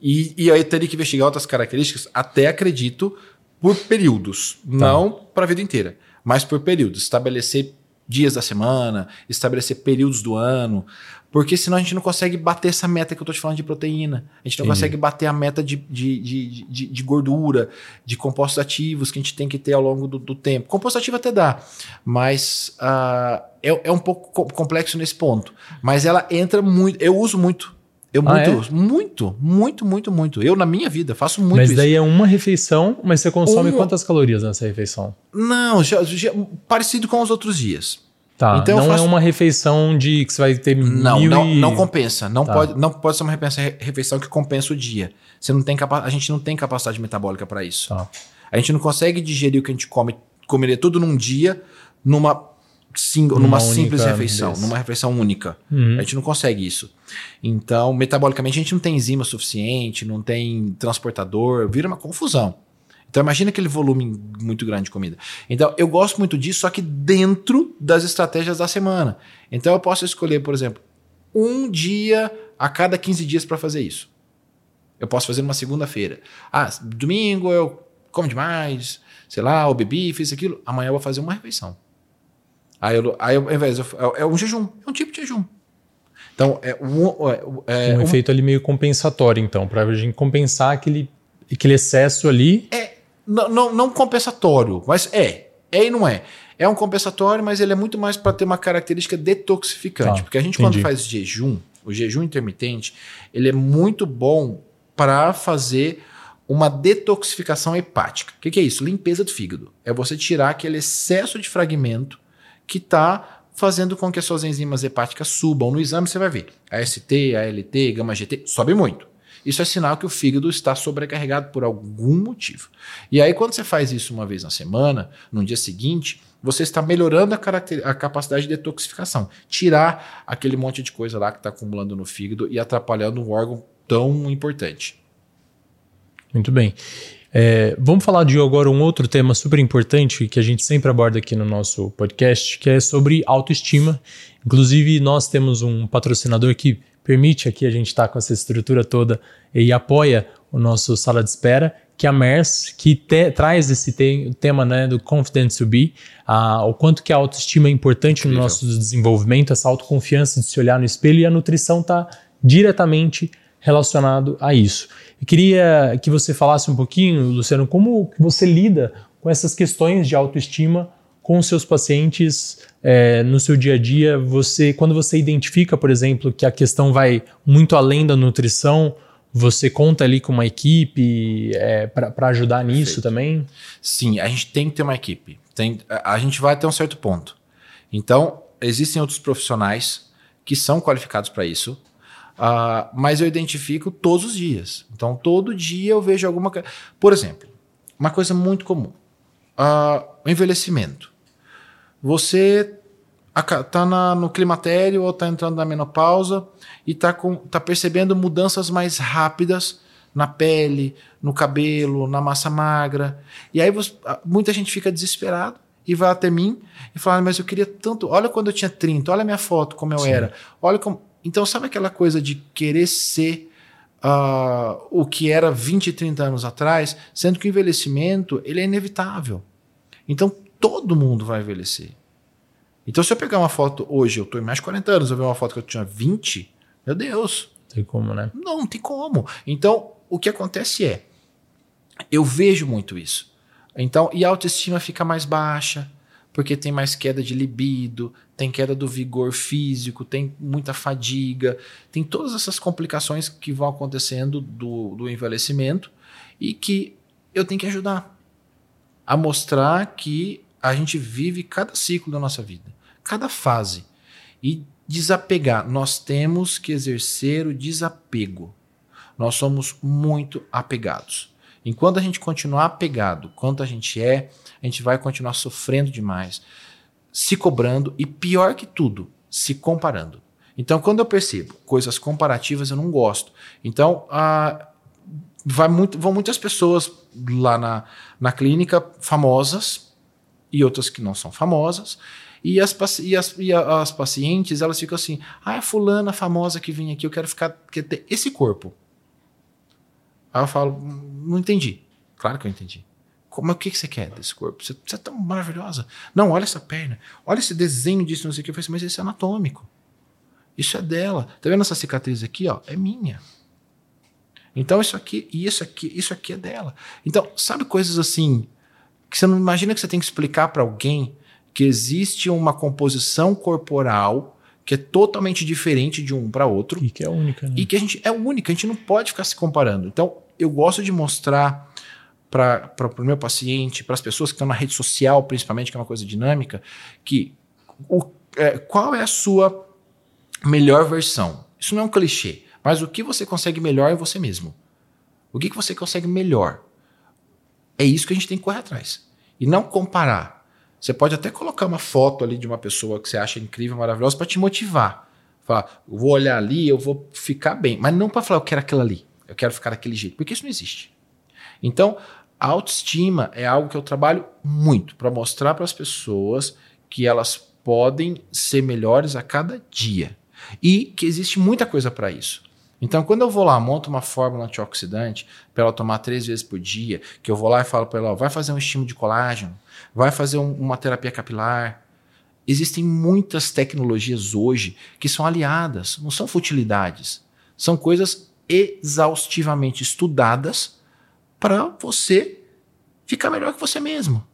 e, e aí teria que investigar outras características, até acredito, por períodos. Tá. Não para a vida inteira, mas por períodos. Estabelecer dias da semana, estabelecer períodos do ano. Porque senão a gente não consegue bater essa meta que eu estou te falando de proteína. A gente não Entendi. consegue bater a meta de, de, de, de, de gordura, de compostos ativos que a gente tem que ter ao longo do, do tempo. Composto ativo até dá, mas uh, é, é um pouco complexo nesse ponto. Mas ela entra muito. Eu uso muito. Eu ah, muito, é? muito, muito, muito, muito. Eu na minha vida faço muito mas isso. Mas daí é uma refeição, mas você consome quantas calorias nessa refeição? Não, já, já, parecido com os outros dias. Tá, então não faço... é uma refeição de que você vai ter não, mil não, e... não compensa. Não, tá. pode, não pode ser uma refeição que compensa o dia. Você não tem capa... A gente não tem capacidade metabólica para isso. Tá. A gente não consegue digerir o que a gente come, comeria tudo num dia, numa, sim, numa simples refeição, desse. numa refeição única. Uhum. A gente não consegue isso. Então, metabolicamente, a gente não tem enzima suficiente, não tem transportador, vira uma confusão. Então imagina aquele volume muito grande de comida. Então eu gosto muito disso, só que dentro das estratégias da semana. Então eu posso escolher, por exemplo, um dia a cada 15 dias para fazer isso. Eu posso fazer numa segunda-feira. Ah, domingo eu como demais, sei lá, eu bebi, fiz aquilo. Amanhã eu vou fazer uma refeição. Aí, eu, aí ao invés, de, é, é um jejum, é um tipo de jejum. Então, é um, é, é um, um efeito ali meio compensatório, então, para a gente compensar aquele, aquele excesso ali. É, não, não, não compensatório, mas é. É e não é. É um compensatório, mas ele é muito mais para ter uma característica detoxificante. Tá, porque a gente, entendi. quando faz jejum, o jejum intermitente, ele é muito bom para fazer uma detoxificação hepática. O que, que, é isso? Limpeza do fígado. É você tirar aquele excesso de fragmento que está fazendo com que as suas enzimas hepáticas subam. No exame você vai ver. AST, ALT, gama GT, sobe muito. Isso é sinal que o fígado está sobrecarregado por algum motivo. E aí, quando você faz isso uma vez na semana, no dia seguinte, você está melhorando a, a capacidade de detoxificação. Tirar aquele monte de coisa lá que está acumulando no fígado e atrapalhando um órgão tão importante. Muito bem. É, vamos falar de agora um outro tema super importante que a gente sempre aborda aqui no nosso podcast, que é sobre autoestima. Inclusive, nós temos um patrocinador que permite aqui a gente estar tá com essa estrutura toda e apoia o nosso sala de espera, que é a MERS, que te, traz esse te, tema né, do Confident to Be, a, o quanto que a autoestima é importante Incrível. no nosso desenvolvimento, essa autoconfiança de se olhar no espelho e a nutrição está diretamente relacionado a isso. Eu queria que você falasse um pouquinho, Luciano, como você lida com essas questões de autoestima com seus pacientes é, no seu dia a dia? Você, quando você identifica, por exemplo, que a questão vai muito além da nutrição, você conta ali com uma equipe é, para ajudar nisso Perfeito. também? Sim, a gente tem que ter uma equipe. Tem, a gente vai até um certo ponto. Então, existem outros profissionais que são qualificados para isso, uh, mas eu identifico todos os dias. Então, todo dia eu vejo alguma coisa. Por exemplo, uma coisa muito comum: uh, o envelhecimento. Você está no climatério ou está entrando na menopausa e está tá percebendo mudanças mais rápidas na pele, no cabelo, na massa magra. E aí você, muita gente fica desesperado e vai até mim e fala: Mas eu queria tanto. Olha quando eu tinha 30, olha a minha foto, como eu Sim. era. Olha como. Então, sabe aquela coisa de querer ser uh, o que era 20, 30 anos atrás, sendo que o envelhecimento ele é inevitável. Então, todo mundo vai envelhecer. Então, se eu pegar uma foto hoje, eu estou em mais de 40 anos, eu ver uma foto que eu tinha 20, meu Deus. Tem como, né? Não, não tem como. Então, o que acontece é, eu vejo muito isso. Então, e a autoestima fica mais baixa, porque tem mais queda de libido, tem queda do vigor físico, tem muita fadiga, tem todas essas complicações que vão acontecendo do, do envelhecimento e que eu tenho que ajudar a mostrar que a gente vive cada ciclo da nossa vida, cada fase. E desapegar, nós temos que exercer o desapego. Nós somos muito apegados. Enquanto a gente continuar apegado, quanto a gente é, a gente vai continuar sofrendo demais, se cobrando e, pior que tudo, se comparando. Então, quando eu percebo coisas comparativas, eu não gosto. Então, ah, vai muito, vão muitas pessoas lá na, na clínica famosas e outras que não são famosas. E as, e, as, e as pacientes, elas ficam assim: ah, é fulana famosa que vem aqui, eu quero ficar, quer ter esse corpo. Aí eu falo, não entendi. Claro que eu entendi. Como, o que, que você quer desse corpo? Você, você é tão maravilhosa. Não, olha essa perna. Olha esse desenho disso, não sei o que. Eu falei assim, mas isso é anatômico. Isso é dela. Tá vendo essa cicatriz aqui? Ó? É minha. Então isso aqui e isso aqui, isso aqui é dela. Então, sabe coisas assim que você não imagina que você tem que explicar para alguém que existe uma composição corporal que é totalmente diferente de um para outro. E que é única, né? E que a gente é única, a gente não pode ficar se comparando. Então, eu gosto de mostrar para o meu paciente, para as pessoas que estão na rede social, principalmente, que é uma coisa dinâmica, que o, é, qual é a sua melhor versão? Isso não é um clichê, mas o que você consegue melhor é você mesmo. O que, que você consegue melhor? É isso que a gente tem que correr atrás. E não comparar. Você pode até colocar uma foto ali de uma pessoa que você acha incrível, maravilhosa, para te motivar. Falar, eu vou olhar ali, eu vou ficar bem. Mas não para falar, eu quero aquilo ali, eu quero ficar daquele jeito, porque isso não existe. Então, a autoestima é algo que eu trabalho muito para mostrar para as pessoas que elas podem ser melhores a cada dia e que existe muita coisa para isso. Então, quando eu vou lá, monto uma fórmula antioxidante para ela tomar três vezes por dia, que eu vou lá e falo para ela, ó, vai fazer um estímulo de colágeno, vai fazer um, uma terapia capilar. Existem muitas tecnologias hoje que são aliadas, não são futilidades. São coisas exaustivamente estudadas para você ficar melhor que você mesmo.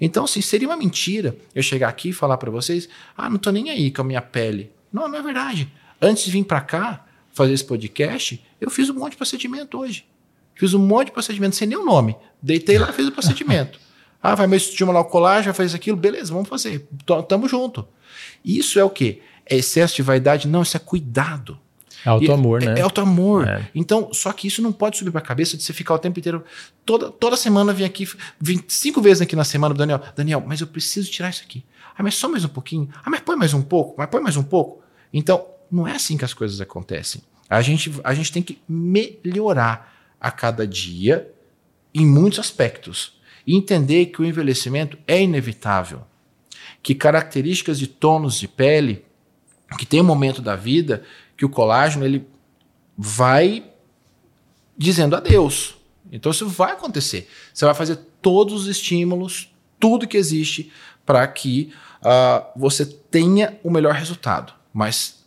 Então, assim, seria uma mentira eu chegar aqui e falar para vocês: ah, não tô nem aí com a minha pele. Não, não é verdade. Antes de vir para cá fazer esse podcast, eu fiz um monte de procedimento hoje. Fiz um monte de procedimento sem nenhum nome. Deitei lá fiz o procedimento. Ah, vai me estimular o colágeno, vai fazer aquilo, beleza, vamos fazer. Tamo junto. Isso é o quê? É excesso de vaidade? Não, isso é cuidado. É auto-amor, né? É, é auto-amor. É. Então, só que isso não pode subir para a cabeça de você ficar o tempo inteiro. Toda, toda semana vem aqui, vem cinco vezes aqui na semana, Daniel. Daniel, mas eu preciso tirar isso aqui. Ah, mas só mais um pouquinho. Ah, mas põe mais um pouco. Mas põe mais um pouco. Então, não é assim que as coisas acontecem. A gente, a gente tem que melhorar a cada dia em muitos aspectos e entender que o envelhecimento é inevitável, que características de tônus de pele, que tem um momento da vida que o colágeno ele vai dizendo adeus. Então isso vai acontecer. Você vai fazer todos os estímulos, tudo que existe para que uh, você tenha o melhor resultado. Mas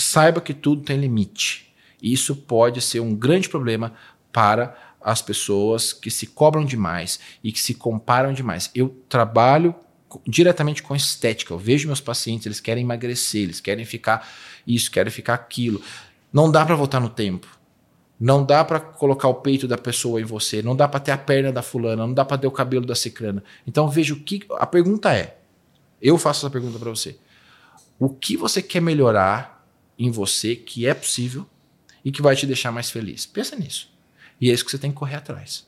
saiba que tudo tem limite. Isso pode ser um grande problema para as pessoas que se cobram demais e que se comparam demais. Eu trabalho diretamente com estética. Eu vejo meus pacientes, eles querem emagrecer, eles querem ficar isso, querem ficar aquilo. Não dá para voltar no tempo. Não dá para colocar o peito da pessoa em você, não dá para ter a perna da fulana, não dá para ter o cabelo da cicrana. Então veja o que a pergunta é. Eu faço essa pergunta para você. O que você quer melhorar em você que é possível e que vai te deixar mais feliz? Pensa nisso. E é isso que você tem que correr atrás.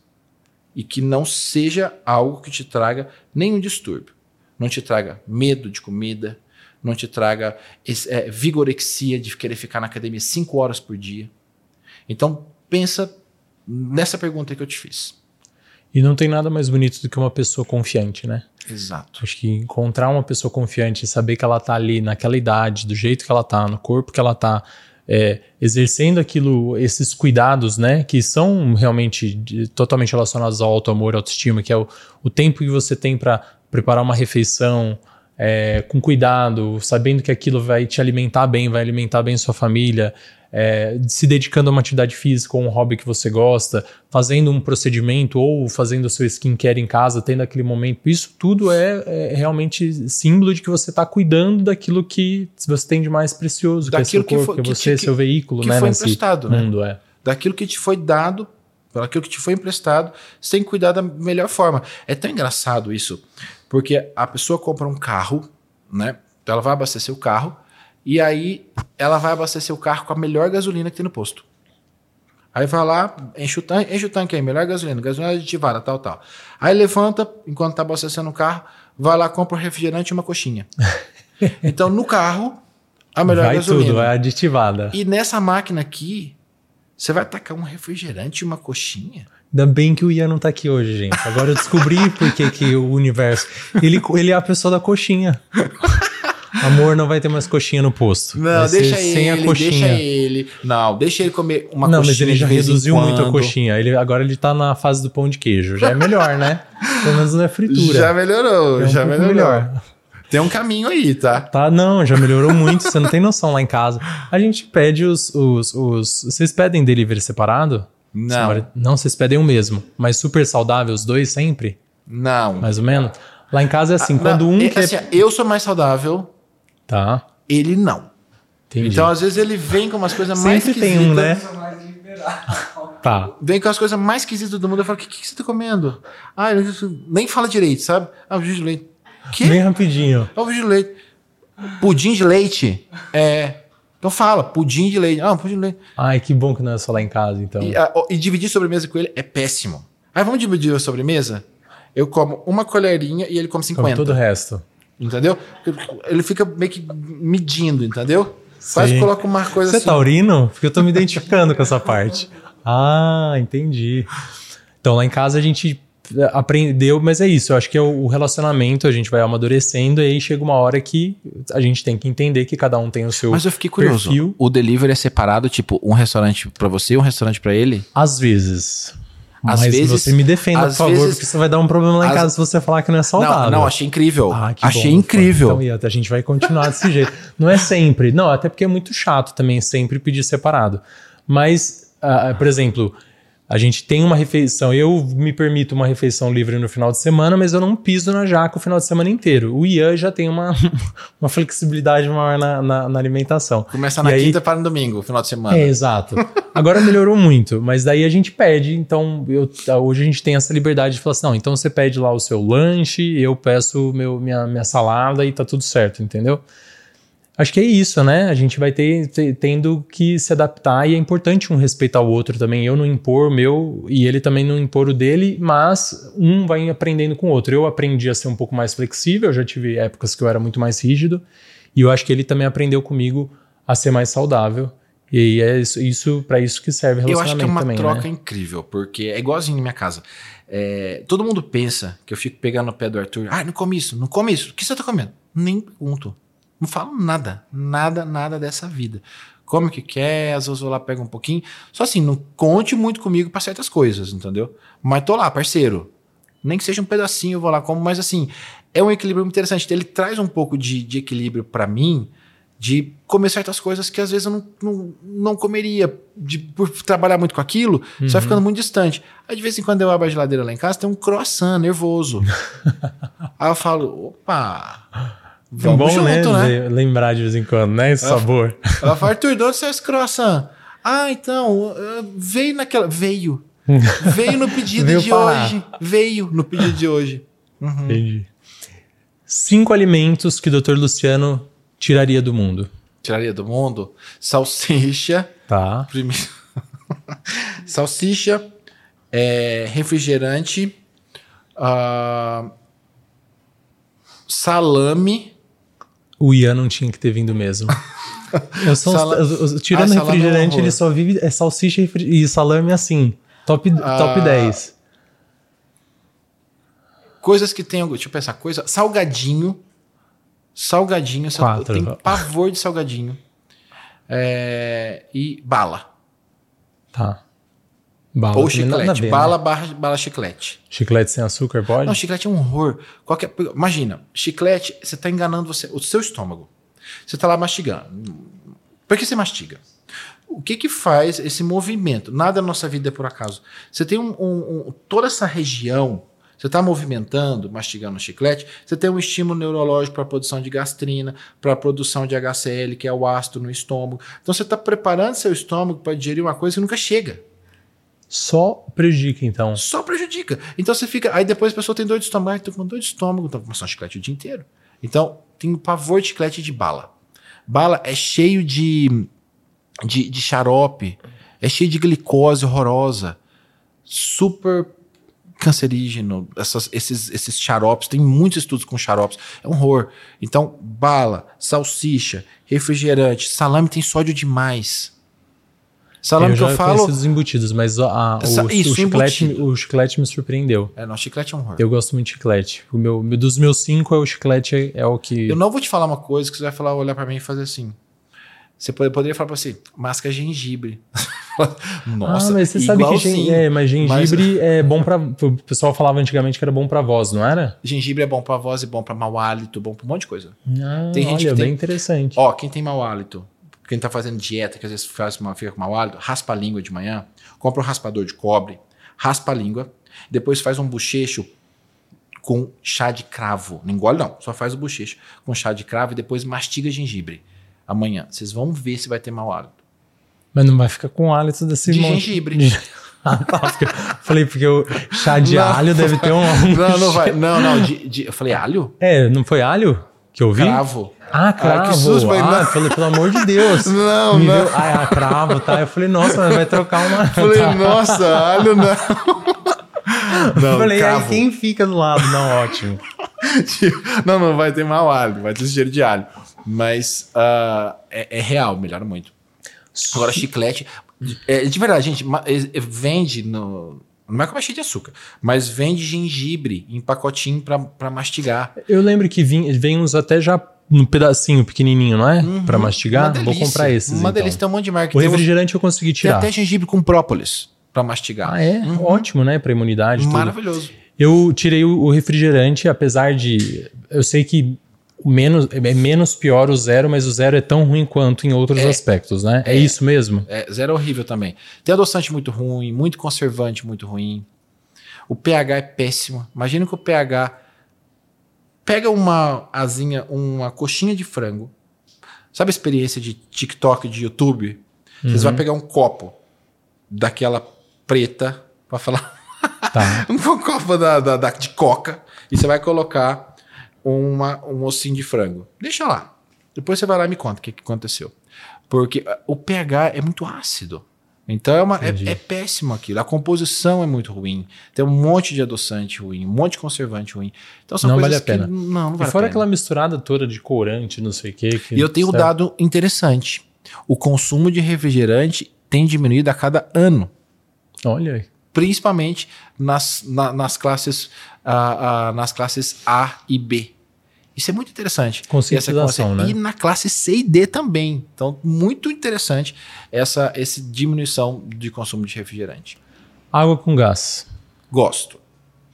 E que não seja algo que te traga nenhum distúrbio. Não te traga medo de comida, não te traga é, vigorexia de querer ficar na academia cinco horas por dia então, pensa nessa pergunta que eu te fiz. E não tem nada mais bonito do que uma pessoa confiante, né? Exato. Acho que encontrar uma pessoa confiante e saber que ela tá ali naquela idade, do jeito que ela tá, no corpo que ela tá, é, exercendo aquilo, esses cuidados, né? Que são realmente de, totalmente relacionados ao auto-amor, autoestima, que é o, o tempo que você tem para preparar uma refeição, é, com cuidado, sabendo que aquilo vai te alimentar bem, vai alimentar bem sua família, é, se dedicando a uma atividade física ou um hobby que você gosta, fazendo um procedimento ou fazendo o seu skincare em casa, tendo aquele momento. Isso tudo é, é realmente símbolo de que você está cuidando daquilo que você tem de mais precioso, daquilo que é seu corpo, que, foi, que, é você, que, seu veículo, que né? Foi emprestado, né? mundo, é. Daquilo que te foi dado aquilo que te foi emprestado, você tem que cuidar da melhor forma. É tão engraçado isso, porque a pessoa compra um carro, né? Ela vai abastecer o carro, e aí ela vai abastecer o carro com a melhor gasolina que tem no posto. Aí vai lá, enche o tanque, enche o tanque aí, melhor gasolina, gasolina aditivada, tal, tal. Aí levanta, enquanto tá abastecendo o carro, vai lá, compra um refrigerante e uma coxinha. então, no carro, a melhor vai gasolina. tudo, vai aditivada. E nessa máquina aqui, você vai tacar um refrigerante e uma coxinha? Ainda bem que o Ian não tá aqui hoje, gente. Agora eu descobri por que, que o universo. Ele, ele é a pessoa da coxinha. Amor, não vai ter mais coxinha no posto. Não, deixa ele, sem a coxinha. deixa ele. Não, deixa ele comer uma não, coxinha. Não, mas ele já reduziu muito a coxinha. Ele, agora ele tá na fase do pão de queijo. Já é melhor, né? Pelo menos não é fritura. Já melhorou, é um já melhorou. Melhor. Tem um caminho aí, tá? Tá, não, já melhorou muito. Você não tem noção lá em casa. A gente pede os. os, os vocês pedem delivery separado? Não. Não, vocês pedem o mesmo. Mas super saudável, os dois sempre? Não. Mais ou menos? Lá em casa é assim, ah, quando não, um é, quer... Assim, eu sou mais saudável, Tá. Ele não. Entendi. Então, às vezes, ele vem com umas coisas mais Sempre tem um, né? Tá. Vem com as coisas mais esquisitas do mundo. Eu falo, o que, que você tá comendo? Ah, nem fala direito, sabe? Ah, o vídeo de leite. Que? Bem rapidinho. É o vídeo de leite. Pudim de leite. É. Então fala, pudim de leite. Ah, pudim de leite. Ai, que bom que não é só lá em casa, então. E, a, e dividir sobremesa com ele é péssimo. Aí vamos dividir a sobremesa? Eu como uma colherinha e ele come 50. Como todo o resto. Entendeu? Ele fica meio que medindo, entendeu? Quase coloca uma coisa Você assim. Você é taurino? Porque eu tô me identificando com essa parte. Ah, entendi. Então lá em casa a gente aprendeu, mas é isso. Eu acho que é o relacionamento, a gente vai amadurecendo e aí chega uma hora que a gente tem que entender que cada um tem o seu Mas eu fiquei curioso. Perfil. O delivery é separado, tipo, um restaurante para você e um restaurante para ele? Às vezes. Às Mas vezes, você me defenda, por favor, vezes, porque você vai dar um problema lá em casa se você falar que não é saudável. Não, não achei incrível. Ah, achei bom, incrível. Então, a gente vai continuar desse jeito. Não é sempre. Não, até porque é muito chato também sempre pedir separado. Mas, uh, por exemplo, a gente tem uma refeição, eu me permito uma refeição livre no final de semana, mas eu não piso na jaca o final de semana inteiro. O Ian já tem uma, uma flexibilidade maior na, na, na alimentação. Começa e na aí, quinta para no domingo, final de semana. É, exato. Agora melhorou muito, mas daí a gente pede, então eu, hoje a gente tem essa liberdade de falar assim, não, então você pede lá o seu lanche, eu peço meu, minha, minha salada e tá tudo certo, entendeu? Acho que é isso, né? A gente vai ter, ter, tendo que se adaptar e é importante um respeitar o outro também. Eu não impor o meu e ele também não impor o dele, mas um vai aprendendo com o outro. Eu aprendi a ser um pouco mais flexível, já tive épocas que eu era muito mais rígido e eu acho que ele também aprendeu comigo a ser mais saudável. E é isso, isso para isso que serve relacionamento Eu acho que é uma também, troca né? incrível, porque é igualzinho na minha casa. É, todo mundo pensa que eu fico pegando o pé do Arthur. Ah, não come isso, não come isso. O que você tá comendo? Nem pergunto. Não falo nada, nada, nada dessa vida. Come o que quer, às vezes vou lá, pego um pouquinho. Só assim, não conte muito comigo para certas coisas, entendeu? Mas tô lá, parceiro. Nem que seja um pedacinho, eu vou lá como, mas assim, é um equilíbrio muito interessante. Ele traz um pouco de, de equilíbrio para mim, de comer certas coisas que às vezes eu não, não, não comeria, de, por trabalhar muito com aquilo, Uhum. você vai ficando muito distante. Aí de vez em quando eu abro a geladeira lá em casa, tem um croissant nervoso. Aí eu falo, opa, vamos bom, junto, né? le- Lembrar de vez em quando, né? Esse sabor. Ela fala, Arthur, de onde saiu esse croissant? Ah, então, veio naquela. Veio. Veio no pedido Veio de hoje. Veio no pedido de hoje. Entendi. Cinco alimentos que o Dr. Luciano tiraria do mundo. Tiraria do mundo? Salsicha. Tá. Primeiro. Salsicha, é, refrigerante, ah, salame. O Ian não tinha que ter vindo mesmo. Eu sou, Sala- tirando Ah, salame é refrigerante, ele só vive é salsicha e salame assim. Top, Ah. top 10. Coisas que tem. Deixa eu pensar. Coisa. Salgadinho. Salgadinho. sal- Quatro. tenho pavor de salgadinho. É, e bala. Tá. Bala Ou chiclete. ver, bala né? barra bala chiclete. Chiclete sem açúcar pode? Não, chiclete é um horror. Qualquer, imagina, chiclete, você está enganando você, o seu estômago. Você está lá mastigando. Por que você mastiga? O que que faz esse movimento? Nada na nossa vida é por acaso. Você tem um, um- um- toda essa região, você está movimentando, mastigando o chiclete, você tem um estímulo neurológico para a produção de gastrina, para a produção de HCl, que é o ácido no estômago. Então você está preparando seu estômago para digerir uma coisa que nunca chega. Só prejudica, então. Só prejudica. Então você fica. Aí depois a pessoa tem dor de estômago. Ai, tô com dor de estômago. Tô com chiclete o dia inteiro. Então, tem pavor de chiclete de bala. Bala é cheio de, de, de xarope. É cheio de glicose horrorosa. Super cancerígeno. Essas, esses, esses xaropes. Tem muitos estudos com xaropes. É um horror. Então, bala, salsicha, refrigerante, salame tem sódio demais. Salame eu que eu falo. os embutidos, mas a- o, Essa- o isso, chiclete, embutido. o chiclete me surpreendeu. É, não, chiclete é um horror. Eu gosto muito de chiclete. O meu, dos meus cinco, é o chiclete é o que. Eu não vou te falar uma coisa que você vai falar, olhar pra mim e fazer assim. Você pode- poderia falar pra você, masca gengibre. Nossa, ah, mas você sabe que gen- é, mas gengibre é bom pra. O pessoal falava antigamente que era bom pra voz, não era? Gengibre é bom pra voz, é bom pra mau hálito, bom pra um monte de coisa. Ah, Tem gente olha, que bem tem- interessante. Ó, quem tem mau hálito, quem tá fazendo dieta, que às vezes faz uma, fica com mau hálito, raspa a língua de manhã, compra um raspador de cobre, raspa a língua, depois faz um bochecho com chá de cravo. Não engole não, só faz o bochecho com chá de cravo e depois mastiga gengibre. Amanhã, vocês vão ver se vai ter mau hálito. Mas não vai ficar com hálito desse De monte. gengibre. De- Ah, tá, porque- Falei, porque o chá de Não. alho deve ter um. Não, não vai. Não, não. De, de- eu falei alho? É, não foi alho que eu vi? Cravo. Ah, cravo. que susto, ah, não. falei, pelo amor de Deus. Não, Me não. viu- Ah, cravo, tá? Eu falei, nossa, mas vai trocar uma. Falei, Tá. nossa, alho não. Não, falei, cravo. aí quem fica do lado? Não, ótimo. Não, não vai ter mau alho, vai ter cheiro de alho. Mas ah, é, é real, melhora muito. Agora, chiclete. É, de verdade, gente, é- é- vende no. Não é que é cheio de açúcar, mas vende gengibre em pacotinho pra, pra mastigar. Eu lembro que vim, vem uns até já num pedacinho pequenininho, não é? Pra Uma mastigar. Vou comprar esses. Uma então. delícia, tem um monte de marca. O Tem, refrigerante eu consegui tem tirar. até gengibre com própolis pra mastigar. Ah, é? Ótimo, né? Pra imunidade. tudo. Maravilhoso. Eu tirei o, refrigerante, apesar de. Eu sei que menos, é menos pior o zero, mas o zero é tão ruim quanto em outros aspectos, né? É, isso mesmo? É, zero é horrível também. Tem adoçante muito ruim, muito conservante muito ruim. O pH é péssimo. Imagina que o pH pega uma asinha, uma coxinha de frango. Sabe a experiência de TikTok, de YouTube? Vocês vão pegar um copo daquela preta para falar Tá. um copo da, da- da- de coca e você vai colocar uma, um ossinho de frango. Deixa lá. Depois você vai lá e me conta o que, que aconteceu. Porque ah, o pH é muito ácido. Então é, uma, é, é péssimo aquilo. A composição é muito ruim. Tem um monte de adoçante ruim, um monte de conservante ruim. Então são Não coisas vale a pena. que não, não E vale fora a pena. aquela misturada toda de corante, não sei o quê. Que, E eu tenho um certo? dado interessante. O consumo de refrigerante tem diminuído a cada ano. Olha aí. principalmente nas, na- nas, classes, ah, ah, nas classes A e B. Isso é muito interessante. Conscientização, né? E na classe C e D também. Então, muito interessante essa, essa diminuição de consumo de refrigerante. Água com gás. Gosto.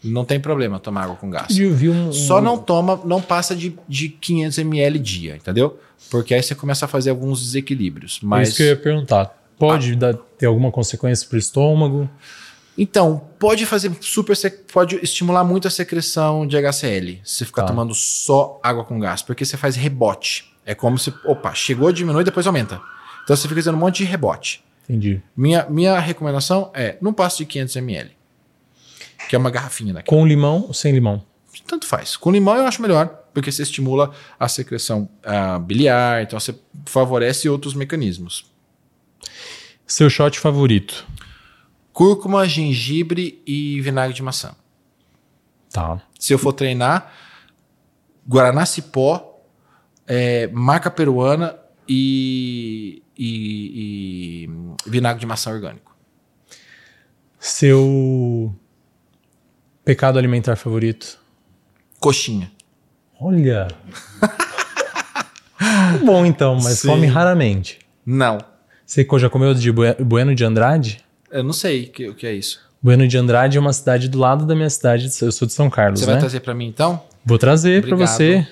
Não tem problema tomar água com gás. Vi um, Só não toma, não passa de, de 500 ml dia, entendeu? Porque aí você começa a fazer alguns desequilíbrios. Mas Isso que eu ia perguntar. Pode dar, ter alguma consequência pro estômago? Então, pode fazer super. Pode estimular muito a secreção de HCl se você ficar Tá. tomando só água com gás, porque você faz rebote. É como se. Opa, chegou, diminui, depois aumenta. Então você fica fazendo um monte de rebote. Entendi. Minha, minha recomendação é: não passe de 500 ml. Que é uma garrafinha daqui. Com limão ou sem limão? Tanto faz. Com limão eu acho melhor, porque você estimula a secreção ah, biliar, então você favorece outros mecanismos. Seu shot favorito? Cúrcuma, gengibre e vinagre de maçã. Tá. Se eu for treinar, Guaraná Cipó, é, marca peruana e, e- e vinagre de maçã orgânico. Seu pecado alimentar favorito? Coxinha. Olha. Bom então, mas Sim. come raramente. Não. Você já comeu de Bue- Bueno de Andrade? Eu não sei o que, que é isso. Bueno de Andrade é uma cidade do lado da minha cidade. Eu sou de São Carlos, Você né? vai trazer pra mim então? Vou trazer Obrigado. você.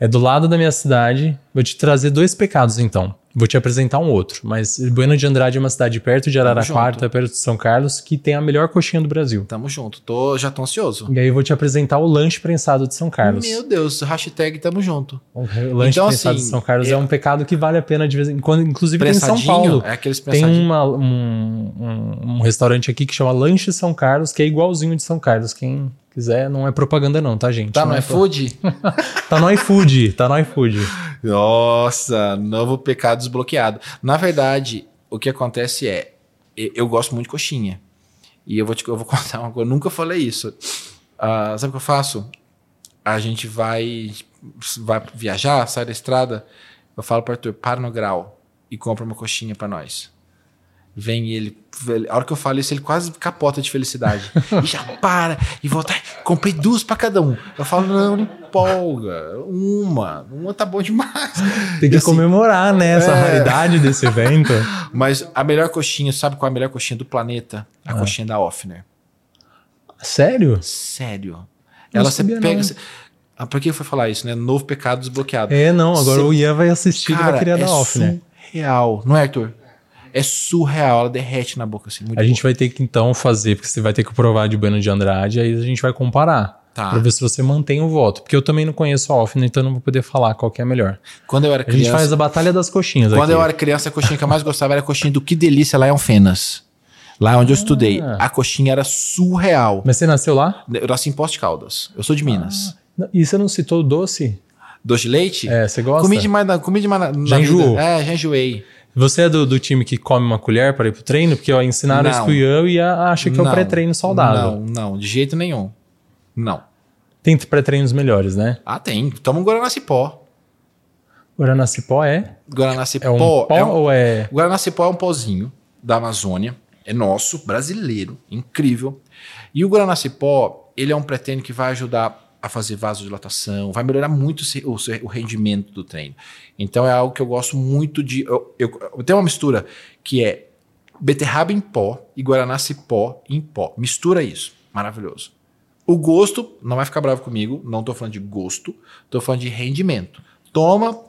É do lado da minha cidade. Vou te trazer dois pecados, então. Vou te apresentar um outro. Mas Bueno de Andrade é uma cidade perto de Araraquara, perto de São Carlos, que tem a melhor coxinha do Brasil. Tamo junto. Tô, já tô ansioso. E aí eu vou te apresentar o lanche prensado de São Carlos. Meu Deus, hashtag tamo junto. O lanche Então, prensado assim, de São Carlos é... é- um pecado que vale a pena de vez em quando. Inclusive tem em São Paulo. é aqueles Tem uma- um, um- um restaurante aqui que chama Lanche São Carlos, que é igualzinho de São Carlos. Quem quiser, não é propaganda não, tá, gente? Tá Não no é iFood? Tá no iFood, tá no iFood. Nossa, novo pecado desbloqueado. Na verdade, o que acontece é, eu gosto muito de coxinha. E eu vou te eu vou contar uma coisa, eu nunca falei isso. Ah, sabe o que eu faço? A gente vai, vai viajar, sai da estrada, eu falo pro Arthur, para no grau e compra uma coxinha pra nós. Vem ele, a hora que eu falo isso, ele quase capota de felicidade. e já para, e volta. "Ai, Comprei duas pra cada um. Eu falo, não, não empolga. Uma. Uma tá bom demais. Tem que assim, comemorar, né, essa é. raridade desse evento. Mas a melhor coxinha, sabe qual é a melhor coxinha do planeta? Ah. A coxinha da Offner. Sério? Sério. Não Ela você pega. você- Ah, por que foi falar isso, né? Novo pecado desbloqueado. É, não, agora Cê- o Ian vai assistir e vai Cara, querer é dar off, né? surreal. Não é, Arthur? É surreal. Ela derrete na boca assim. A gente boa. vai ter que então fazer, porque você vai ter que provar de Bueno de Andrade, aí a gente vai comparar. Tá. Pra ver se você mantém o voto. Porque eu também não conheço a Offner, então não vou poder falar qual que é a melhor. Quando eu era A gente criança. faz a batalha das coxinhas Quando aqui. eu era criança, a coxinha que eu mais gostava era a coxinha do Que Delícia lá em Alfenas. Lá onde eu estudei. Ah. A coxinha era surreal. Mas você nasceu lá? Eu nasci em Posto de Caldas. Eu sou de Minas. Não, E você não citou o doce? Doce de leite? É, você gosta? Comi demais na, comi demais na, na Já enjoou? É, já enjoei. Você é do, do time que come uma colher para ir pro treino? Porque ó, ensinaram Não. isso pro Ian e acha que é o Não, pré-treino saudável. Não, não, de jeito nenhum. Não. Tem pré-treinos melhores, né? Ah, tem. Toma um Guaraná Cipó. Guaraná Cipó é? Guaraná Cipó É um pó é um- ou é... Guaraná Cipó é um pozinho da Amazônia. É nosso, brasileiro, incrível. E o Guaraná Cipó, ele é um pré-treino que vai ajudar a fazer vasodilatação, vai melhorar muito o o, rendimento do treino. Então é algo que eu gosto muito de. Eu, eu, eu tenho uma mistura que é beterraba em pó e Guaraná Cipó em pó. Mistura isso. Maravilhoso. O gosto, não vai ficar bravo comigo, não tô falando de gosto, tô falando de rendimento. Toma,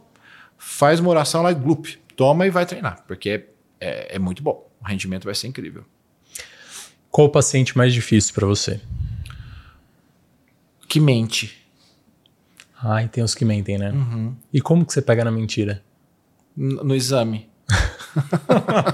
faz uma oração lá e glup. Toma e vai treinar, porque é, é muito bom. O rendimento vai ser incrível. Qual o paciente mais difícil para você? Que mente. Ai, tem os que mentem, né? Uhum. E como que você pega na mentira? N- No exame.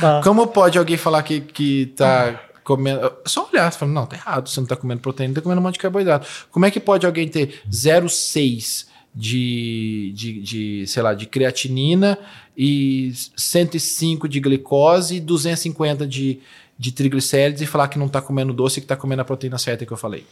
Tá. Como pode alguém falar que, que tá comendo. é Só olhar, você fala, não, tá errado, você não tá comendo proteína, tá comendo um monte de carboidrato. Como é que pode alguém ter 0,6 de, de, de, sei lá, de creatinina e 105 de glicose e 250 de, de triglicérides e falar que não tá comendo doce e que tá comendo a proteína certa que eu falei?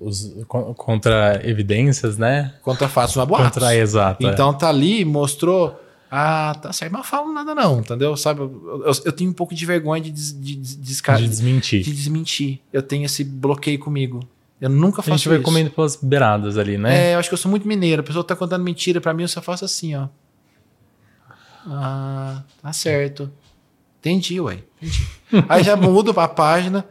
Os- con- contra evidências, né? Contra fatos, não é boatos. Contra exato. é. Então tá ali, mostrou. Ah, tá certo, mas eu falo nada não, entendeu? Sabe, eu, eu- eu tenho um pouco de vergonha de, des, de, desca- de desmentir. de desmentir. Eu tenho esse bloqueio comigo. Eu nunca A faço gente vai isso. comendo pelas beiradas ali, né? É, eu acho que eu sou muito mineiro. A pessoa tá contando mentira pra mim, eu só faço assim, ó. Ah, tá certo. Entendi, ué. Entendi. Aí já mudo pra página.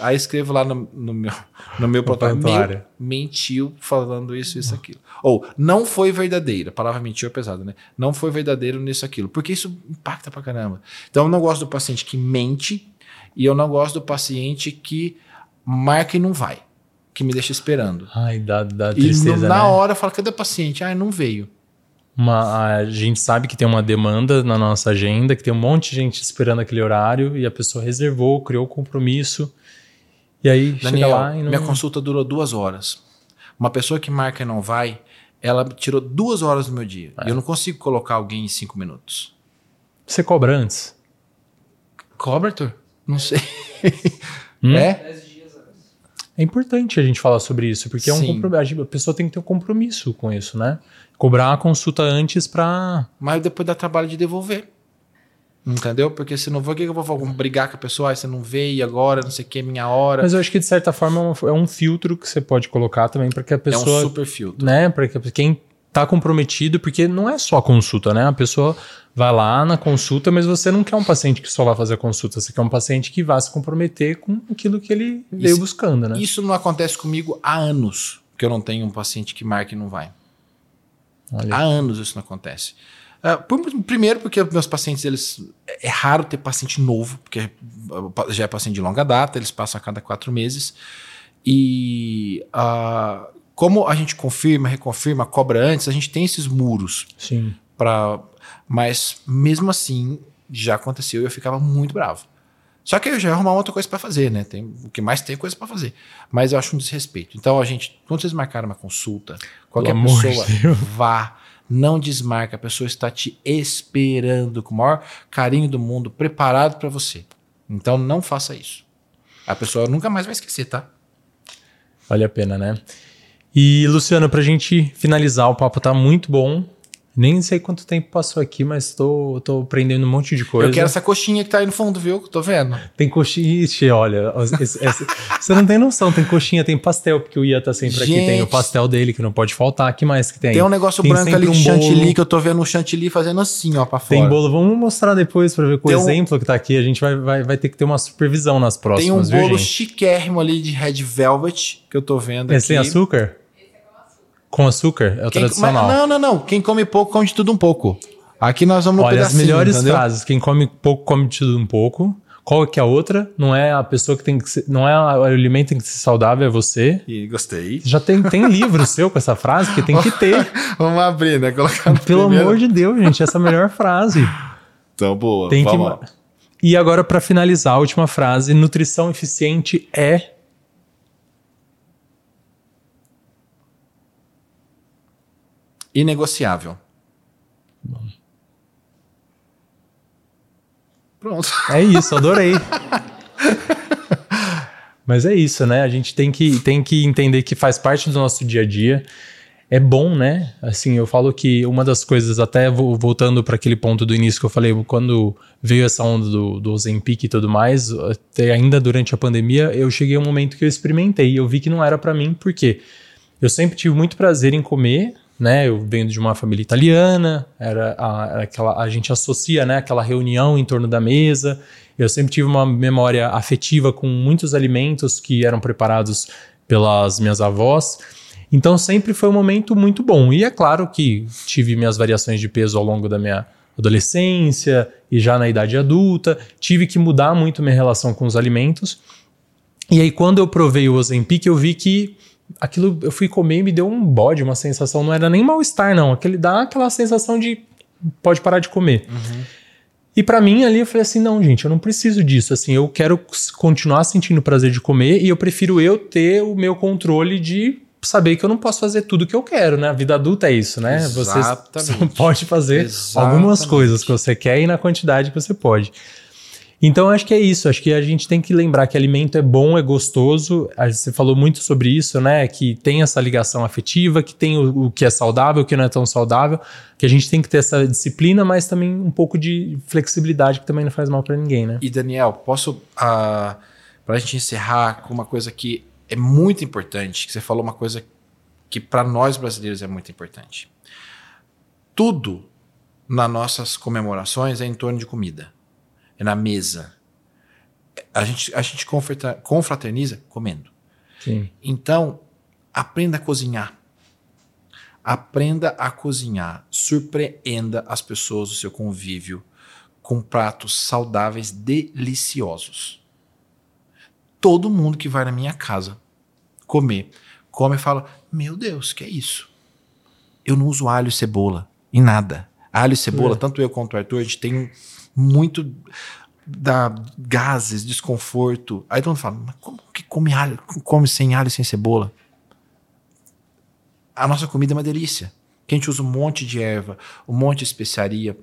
Aí escrevo lá no, no meu, no meu protocolo. prontuário. "Meu, Mentiu falando isso, isso, aquilo. Ou não foi verdadeiro. A palavra mentiu é pesada, né? Não foi verdadeiro nisso, aquilo. Porque isso impacta pra caramba. Então eu não gosto do paciente que mente e eu não gosto do paciente que marca e não vai. Que me deixa esperando. Ai, dá, dá E tristeza, no- na né? hora eu falo, cadê o paciente? Ah, não veio. Uma, a gente sabe que tem uma demanda na nossa agenda, que tem um monte de gente esperando aquele horário e a pessoa reservou, criou o compromisso. E aí chega Daniel, lá e não. minha consulta durou duas horas. Uma pessoa que marca e não vai, ela tirou duas horas do meu dia. É. E eu não consigo colocar alguém em cinco minutos. Você cobra antes? Cobra, Arthur? Não sei. Hum? É? É importante a gente falar sobre isso, porque é um compromisso. A pessoa tem que ter um compromisso com isso, né? Cobrar a consulta antes pra. Mas depois dá trabalho de devolver. Entendeu? Porque se não for, o que eu vou? Vou brigar com a pessoa? Ah, você não veio agora, não sei o que, minha hora. Mas eu acho que de certa forma é um, é filtro que você pode colocar também para que a é um pessoa. super filtro. né, para que quem tá comprometido, porque não é só consulta, né? A pessoa vai lá na consulta, mas você não quer um paciente que só vai fazer a consulta, você quer um paciente que vá se comprometer com aquilo que ele veio Isso- buscando, né? Isso não acontece comigo há anos que eu não tenho um paciente que marca e não vai. Olha. Há anos isso não acontece. Ah, por- primeiro porque meus pacientes, eles é raro ter paciente novo, porque já é paciente de longa data, eles passam a cada quatro meses. E ah, como a gente confirma, reconfirma, cobra antes, a gente tem esses muros Sim. para, mas mesmo assim já aconteceu e eu ficava muito bravo. Só que eu já ia arrumar outra coisa para fazer, né? Tem, o que mais tem é coisa para fazer. Mas eu acho um desrespeito. Então a gente, quando vocês marcaram uma consulta, qualquer Pelo pessoa de vá, não desmarca, a pessoa está te esperando com o maior carinho do mundo, preparado para você. Então não faça isso. A pessoa nunca mais vai esquecer, tá? Vale a pena, né? E, Luciano, pra gente finalizar, o papo tá muito bom. Nem sei quanto tempo passou aqui, mas tô, tô aprendendo um monte de coisa. Eu quero essa coxinha que tá aí no fundo, viu? Tô vendo. Tem coxinha. Ixi, olha, esse- esse- você não tem noção, tem coxinha, tem pastel, porque o Ia tá sempre aqui. Tem o Gente. pastel dele, que não pode faltar. que mais que tem? Tem um negócio Tem branco ali sempre de um chantilly bolo. que eu tô vendo um chantilly fazendo assim, ó, pra fora. Tem bolo, vamos mostrar depois pra ver com o Tem um- exemplo que tá aqui. A gente vai, vai, vai ter que ter uma supervisão nas Tem um próximas, viu, bolo gente? chiquérrimo ali de red velvet que eu tô vendo Esse tem aqui. açúcar? Com açúcar? É o Quem- tradicional. mas- não, não, não. Quem come pouco, come de tudo um pouco. Aqui nós vamos no Olha, as melhores entendeu? frases. Quem come pouco, come de tudo um pouco. Qual que é a outra? Não é a pessoa que tem que ser, não é o alimento que tem que ser saudável, é você. E gostei. Já tem, tem livro seu com essa frase, que tem que ter. Vamos abrir, né? Colocar no Pelo primeiro. amor de Deus, gente, essa é a melhor frase. Então, boa. Tem que vamos lá. E agora, para finalizar, a última frase: nutrição eficiente é. Inegociável. Pronto. É isso, adorei. Mas é isso, né? A gente tem que, tem que entender que faz parte do nosso dia a dia. É bom, né? Assim, eu falo que uma das coisas, até vo- voltando para aquele ponto do início que eu falei, quando veio essa onda do, do Ozempic e tudo mais, até ainda durante a pandemia, eu cheguei a um momento que eu experimentei e eu vi que não era para mim, porque eu sempre tive muito prazer em comer, né? Eu venho de uma família italiana, era, a, era aquela, a gente associa, né? Aquela reunião em torno da mesa. Eu sempre tive uma memória afetiva com muitos alimentos que eram preparados pelas minhas avós. Então sempre foi um momento muito bom. E é claro que tive minhas variações de peso ao longo da minha adolescência e já na idade adulta. Tive que mudar muito minha relação com os alimentos. E aí, quando eu provei o Ozempic, eu vi que aquilo eu fui comer e me deu um bode, uma sensação, não era nem mal-estar, não. Aquele dá aquela sensação de pode parar de comer. E pra mim ali eu falei assim, não, gente, eu não preciso disso. Assim, eu quero continuar sentindo prazer de comer e eu prefiro eu ter o meu controle de saber que eu não posso fazer tudo que eu quero, né? A vida adulta é isso, né? Você Exatamente. só pode fazer Exatamente. algumas coisas que você quer e na quantidade que você pode. Então, acho que é isso. Acho que a gente tem que lembrar que alimento é bom, é gostoso. Você falou muito sobre isso, né? Que tem essa ligação afetiva, que tem o, o que é saudável, o que não é tão saudável. Que a gente tem que ter essa disciplina, mas também um pouco de flexibilidade, que também não faz mal para ninguém, né? E Daniel, posso, ah, para a gente encerrar com uma coisa que é muito importante, que você falou uma coisa que para nós brasileiros é muito importante. Tudo nas nossas comemorações é em torno de comida, é na mesa. a gente, a gente confrater- confraterniza comendo. Sim. Então, aprenda a cozinhar. Aprenda a cozinhar. Surpreenda as pessoas do seu convívio com pratos saudáveis deliciosos. Todo mundo que vai na minha casa comer, come e fala: Meu Deus, que é isso? Eu não uso alho e cebola em nada. Alho e cebola, É. tanto eu quanto o Arthur, a gente tem muito da gases, desconforto. Aí todo mundo fala, mas como que come alho, come sem alho sem cebola? A nossa comida é uma delícia. Que a gente usa um monte de erva, um monte de especiaria.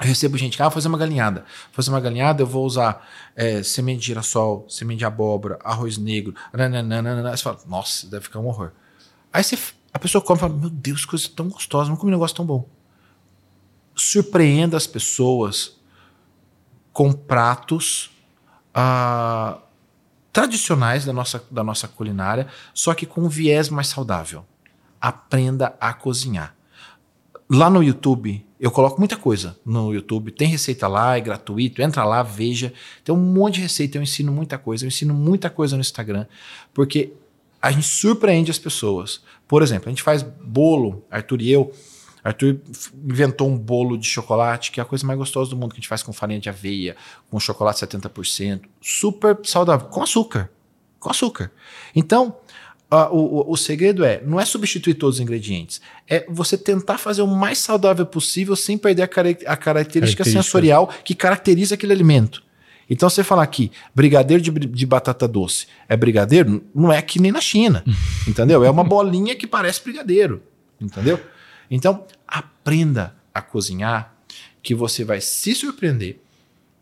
Eu recebo gente que, ah, vou fazer uma galinhada. Vou fazer uma galinhada, eu vou usar é, semente de girassol, semente de abóbora, arroz negro, nananana. Você fala, nossa, deve ficar um horror. Aí você, a pessoa come e fala, meu Deus, coisa tão gostosa, não comi um negócio tão bom. Surpreenda as pessoas com pratos ah, tradicionais da nossa, da nossa culinária, só que com um viés mais saudável. Aprenda a cozinhar. Lá no YouTube, eu coloco muita coisa no YouTube. Tem receita lá, é gratuito. Entra lá, veja. Tem um monte de receita, eu ensino muita coisa. Eu ensino muita coisa no Instagram, porque a gente surpreende as pessoas. Por exemplo, a gente faz bolo, Arthur e eu. Arthur inventou um bolo de chocolate, que é a coisa mais gostosa do mundo, que a gente faz com farinha de aveia, com chocolate 70%, super saudável, com açúcar. Com açúcar. Então, ah, o, o- segredo é, não é substituir todos os ingredientes, é você tentar fazer o mais saudável possível sem perder a, cara- a característica Característica. sensorial que caracteriza aquele alimento. Então, você falar aqui, brigadeiro de, de batata doce é brigadeiro, não é que nem na China, entendeu? É uma bolinha que parece brigadeiro, entendeu? Então, aprenda a cozinhar que você vai se surpreender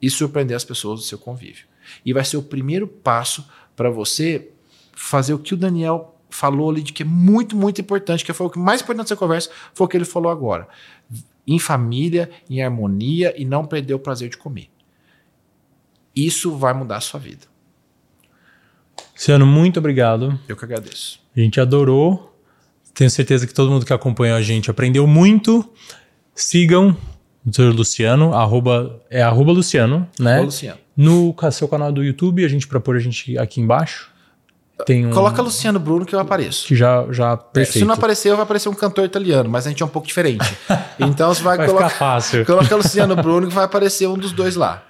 e surpreender as pessoas do seu convívio. E vai ser o primeiro passo para você fazer o que o Daniel falou ali de que é muito, muito importante, que foi o que mais importante dessa conversa, foi o que ele falou agora. Em família, em harmonia e não perder o prazer de comer. Isso vai mudar a sua vida. Luciano, muito obrigado. Eu que agradeço. A gente adorou. Tenho certeza que todo mundo que acompanhou a gente aprendeu muito. Sigam o Dr. Luciano, arroba, é arroba Luciano, né? Luciano. No seu canal do YouTube, a gente propor a gente aqui embaixo. Tem um Coloca Luciano Bruno que eu apareço. que já, já É, perfeito. Se não aparecer, vai aparecer um cantor italiano, mas a gente é um pouco diferente. Então você vai, Vai colocar. fácil. Coloca Luciano Bruno que vai aparecer um dos dois lá.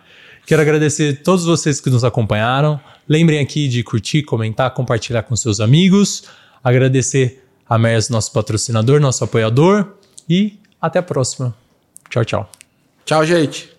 Quero agradecer a todos vocês que nos acompanharam. Lembrem aqui de curtir, comentar, compartilhar com seus amigos. Agradecer a nosso patrocinador, nosso apoiador. E até a próxima. Tchau, tchau. Tchau, gente.